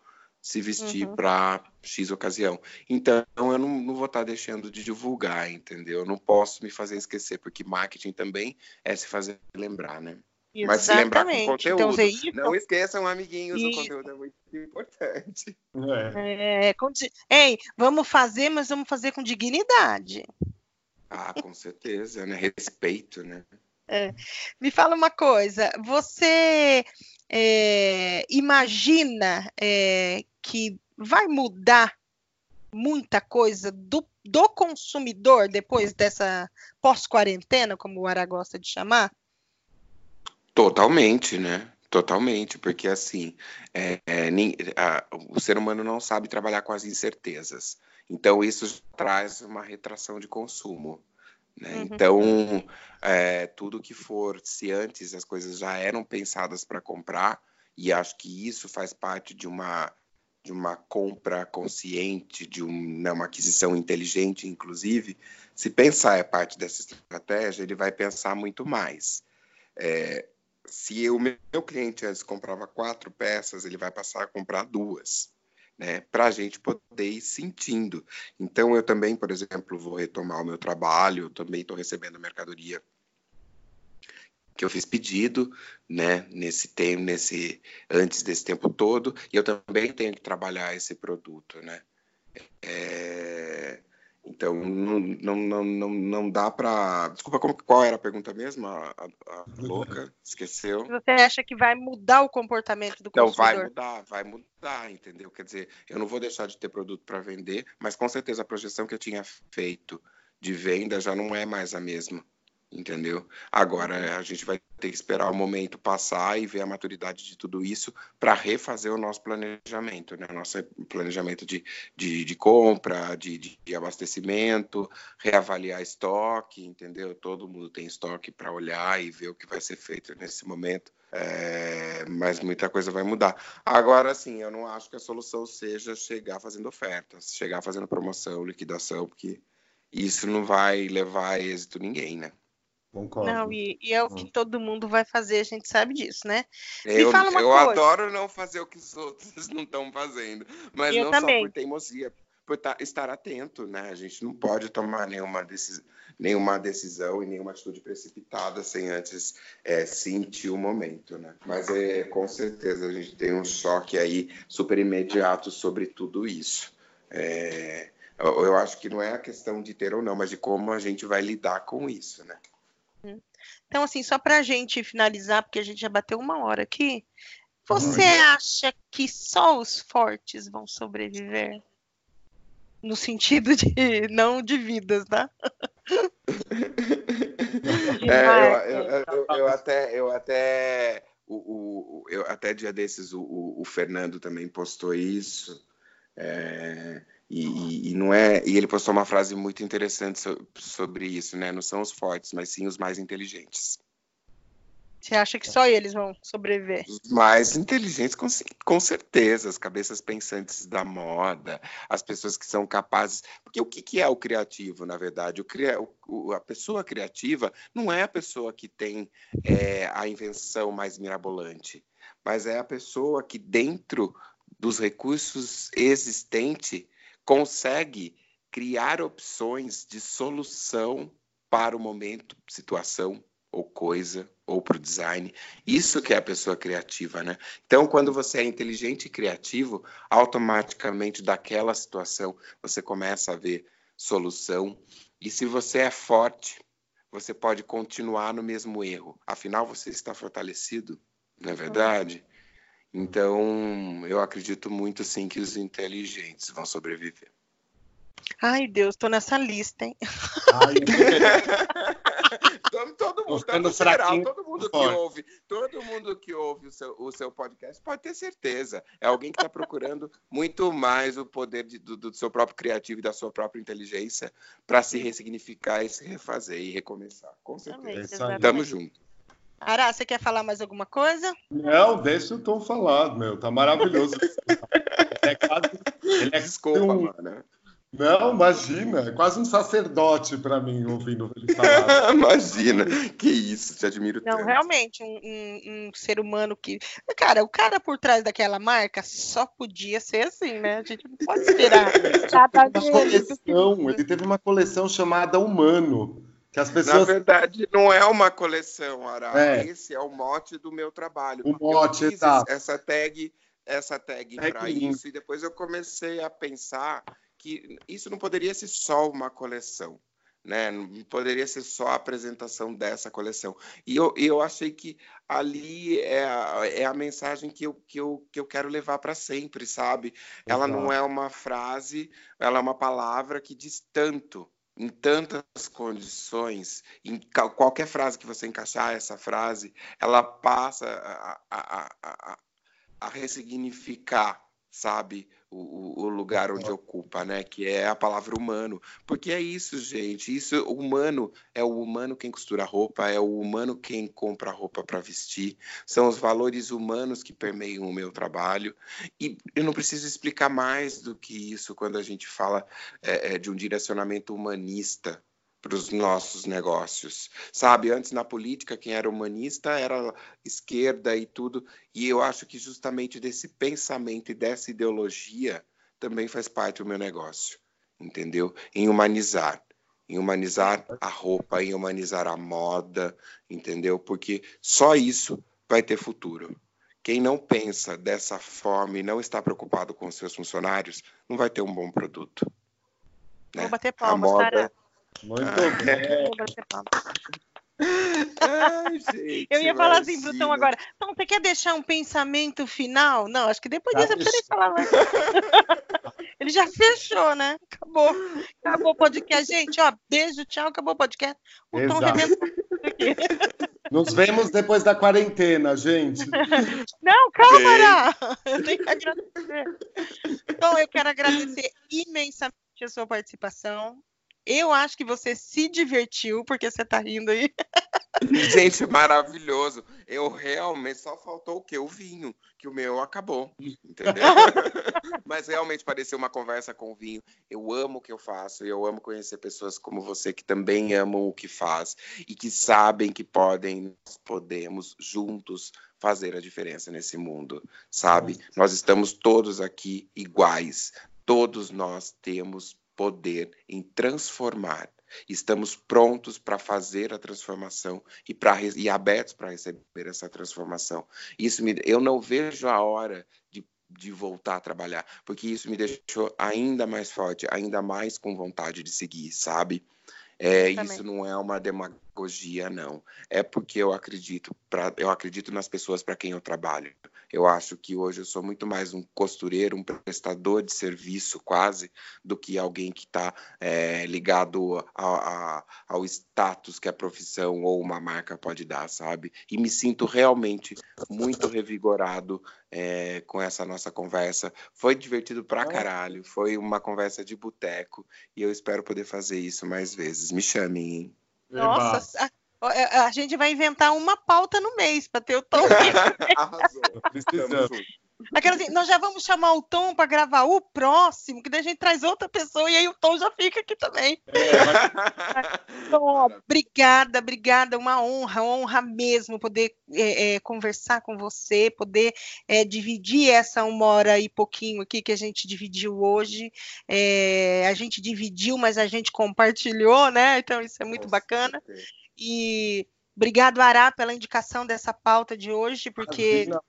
se vestir uhum. para X ocasião. Então, eu não, não vou estar tá deixando de divulgar, entendeu? Eu não posso me fazer esquecer, porque marketing também é se fazer lembrar, né? Exatamente. Mas se lembrar com então, conteúdo. Então. Não esqueçam, amiguinhos, o conteúdo é muito importante. É. É, com... Ei, vamos fazer, mas vamos fazer com dignidade. Ah, com certeza, né? Respeito, né? É. Me fala uma coisa, você é, imagina é, que vai mudar muita coisa do, do consumidor depois dessa pós-quarentena, como o Ara gosta de chamar? Totalmente, né? Totalmente, porque assim, é, é, nem, a, o ser humano não sabe trabalhar com as incertezas. Então, isso traz uma retração de consumo. Né? Uhum. Então, é, tudo que for, se antes as coisas já eram pensadas para comprar, e acho que isso faz parte de uma, de uma compra consciente, de um, né, uma aquisição inteligente, inclusive, se pensar é parte dessa estratégia, ele vai pensar muito mais. É, se o meu cliente antes comprava quatro peças, ele vai passar a comprar duas, né? Para a gente poder ir sentindo. Então, eu também, por exemplo, vou retomar o meu trabalho, também estou recebendo mercadoria que eu fiz pedido, né, nesse tempo, nesse antes desse tempo todo, e eu também tenho que trabalhar esse produto, né? É, Então, não, não, não, não, não dá para. Desculpa, como, qual era a pergunta mesmo? A, a, a louca? Esqueceu? Você acha que vai mudar o comportamento do consumidor? Então, vai mudar, vai mudar, entendeu? Quer dizer, eu não vou deixar de ter produto para vender, mas com certeza a projeção que eu tinha feito de venda já não é mais a mesma entendeu? Agora a gente vai ter que esperar o momento passar e ver a maturidade de tudo isso para refazer o nosso planejamento, né? Nosso planejamento de, de, de compra, de, de, abastecimento, reavaliar estoque, entendeu? Todo mundo tem estoque para olhar e ver o que vai ser feito nesse momento. É, mas muita coisa vai mudar. Agora, sim, eu não acho que a solução seja chegar fazendo ofertas, chegar fazendo promoção, liquidação, porque isso não vai levar a êxito ninguém, né? Concordo. Não, e, e, é o que hum. todo mundo vai fazer, a gente sabe disso, né? Eu, eu adoro não fazer o que os outros (laughs) não estão fazendo, mas eu não também. só por teimosia, por estar atento, né? A gente não pode tomar nenhuma, decis, nenhuma decisão e nenhuma atitude precipitada sem antes é, sentir o momento, né? Mas é, com certeza a gente tem um choque aí super imediato sobre tudo isso. É, eu, eu acho que não é a questão de ter ou não, mas de como a gente vai lidar com isso, né? Então, assim, só para a gente finalizar, porque a gente já bateu uma hora aqui, você acha que só os fortes vão sobreviver? No sentido de (laughs) não de vidas, tá? (laughs) é, eu, eu, eu, eu, até, eu até, o, o, eu até dia desses o, o, o Fernando também postou isso. É, e, e, não é, e ele postou uma frase muito interessante so, sobre isso, né? Não são os fortes, mas sim os mais inteligentes. Você acha que só eles vão sobreviver? Os mais inteligentes, com, com certeza. As cabeças pensantes da moda, as pessoas que são capazes. Porque o que, que é o criativo, na verdade? O, o, a pessoa criativa não é a pessoa que tem é, a invenção mais mirabolante, mas é a pessoa que, dentro dos recursos existentes, consegue criar opções de solução para o momento, situação ou coisa ou para o design. Isso que é a pessoa criativa, né? Então, quando você é inteligente e criativo, automaticamente daquela situação você começa a ver solução. E se você é forte, você pode continuar no mesmo erro. Afinal, você está fortalecido, não é verdade? Então, eu acredito muito sim que os inteligentes vão sobreviver. Ai, Deus, tô nessa lista, hein? Ai, (laughs) todo, mundo, tá geral, todo mundo que ouve, todo mundo que ouve o seu, o seu podcast pode ter certeza. É alguém que está procurando muito mais o poder de, do, do, seu próprio criativo e da sua própria inteligência para se ressignificar e se refazer e recomeçar. Com certeza. Tamo junto. Ará, você quer falar mais alguma coisa? Não, deixa o Tom falar, meu. Tá maravilhoso. (laughs) é quase, ele é Desculpa, um... mano. Não, imagina, é quase um sacerdote para mim ouvindo ele falar. (laughs) imagina, que isso, te admiro Não, tanto. realmente, um, um, um, ser humano que. Cara, o cara por trás daquela marca só podia ser assim, né? A gente não pode esperar. uma coleção, ele teve uma coleção chamada Humano que as pessoas... Na verdade, não é uma coleção, Ara. É. Esse é o mote do meu trabalho. O mote, exato. Essa tag, essa tag é para isso. E depois eu comecei a pensar que isso não poderia ser só uma coleção. Né? Não poderia ser só a apresentação dessa coleção. E eu, eu achei que ali é a, é a mensagem que eu, que, eu, que eu quero levar para sempre, sabe? Ela não é uma frase, ela é uma palavra que diz tanto em tantas condições, em qualquer frase que você encaixar essa frase, ela passa a, a, a, a ressignificar, sabe, o, o, lugar onde ocupa, né? Que é a palavra humano. Porque é isso, gente. Isso, o humano é o humano quem costura roupa, é o humano quem compra roupa para vestir. São os valores humanos que permeiam o meu trabalho. E eu não preciso explicar mais do que isso quando a gente fala é, é de um direcionamento humanista para os nossos negócios. Sabe, antes na política, quem era humanista era esquerda e tudo, e eu acho que justamente desse pensamento e dessa ideologia também faz parte do meu negócio, entendeu? Em humanizar. Em humanizar a roupa, em humanizar a moda, entendeu? Porque só isso vai ter futuro. Quem não pensa dessa forma e não está preocupado com seus funcionários, não vai ter um bom produto. Né? Vou bater A palmas, moda- Tara. Muito Ah. bem. Ai, gente, Eu ia falar assim Tom imagina. agora. Tom, você quer deixar um pensamento final? Não, acho que depois disso eu preciso falar mais. (laughs) Ele já fechou, né? Acabou. Acabou o podcast. Gente, ó, beijo, tchau, acabou o podcast. O Tom Exato. aqui. Nos vemos depois da quarentena, gente. (laughs) Não, calma. Eu tenho que agradecer. Então, eu quero agradecer imensamente a sua participação. Eu acho que você se divertiu, porque você tá rindo aí. (laughs) Gente, maravilhoso. Eu realmente só faltou o quê? O vinho, que o meu acabou, entendeu? (laughs) Mas realmente pareceu uma conversa com vinho. Eu amo o que eu faço e eu amo conhecer pessoas como você que também amam o que faz e que sabem que podem, nós podemos juntos fazer a diferença nesse mundo, sabe? Nós estamos todos aqui iguais. Todos nós temos poder em transformar. Estamos prontos para fazer a transformação e, pra, e abertos para receber essa transformação. Isso me, eu não vejo a hora de, de voltar a trabalhar, porque isso me deixou ainda mais forte, ainda mais com vontade de seguir, sabe? É, isso não é uma demagogia, não. É porque eu acredito, pra, eu acredito nas pessoas para quem eu trabalho. Eu acho que hoje eu sou muito mais um costureiro, um prestador de serviço quase, do que alguém que está ligado a- a- ao status que a profissão ou uma marca pode dar, sabe? E me sinto realmente muito revigorado é, com essa nossa conversa. Foi divertido pra caralho, foi uma conversa de boteco e eu espero poder fazer isso mais vezes. Me chamem, hein? Nossa, a, a- gente vai inventar uma pauta no mês para ter o Tom. (laughs) Arrasou. Precisamos. Aquela assim, nós já vamos chamar o Tom para gravar o próximo, que daí a gente traz outra pessoa e aí o Tom já fica aqui também. É, mas (laughs) Então, ó, obrigada, obrigada, uma honra, honra mesmo poder é, é, conversar com você, poder é, dividir essa uma hora e pouquinho aqui que a gente dividiu hoje. É, a gente dividiu, mas a gente compartilhou, né? Então isso é muito Com bacana. certeza. E obrigado, Ará, pela indicação dessa pauta de hoje, porque imagina.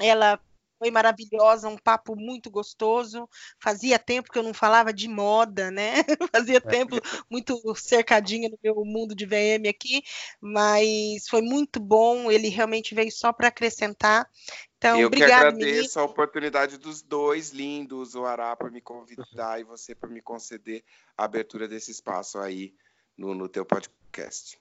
ela foi maravilhosa, um papo muito gostoso. Fazia tempo que eu não falava de moda, né? (laughs) Fazia tempo muito cercadinha no meu mundo de VM aqui, mas foi muito bom. Ele realmente veio só para acrescentar. Então, eu que obrigado, menino. agradeço a oportunidade dos dois lindos, o Ará por me convidar e você por me conceder a abertura desse espaço aí no, no teu podcast.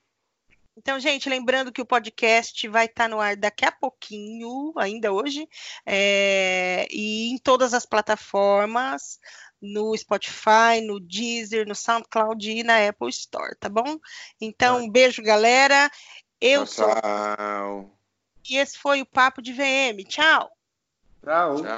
Então, gente, lembrando que o podcast vai estar no ar daqui a pouquinho, ainda hoje, é, e em todas as plataformas, no Spotify, no Deezer, no SoundCloud e na Apple Store, tá bom? Então, um beijo, galera. Eu tchau, sou tchau. e esse foi o Papo de VM. Tchau! Tchau. Tchau.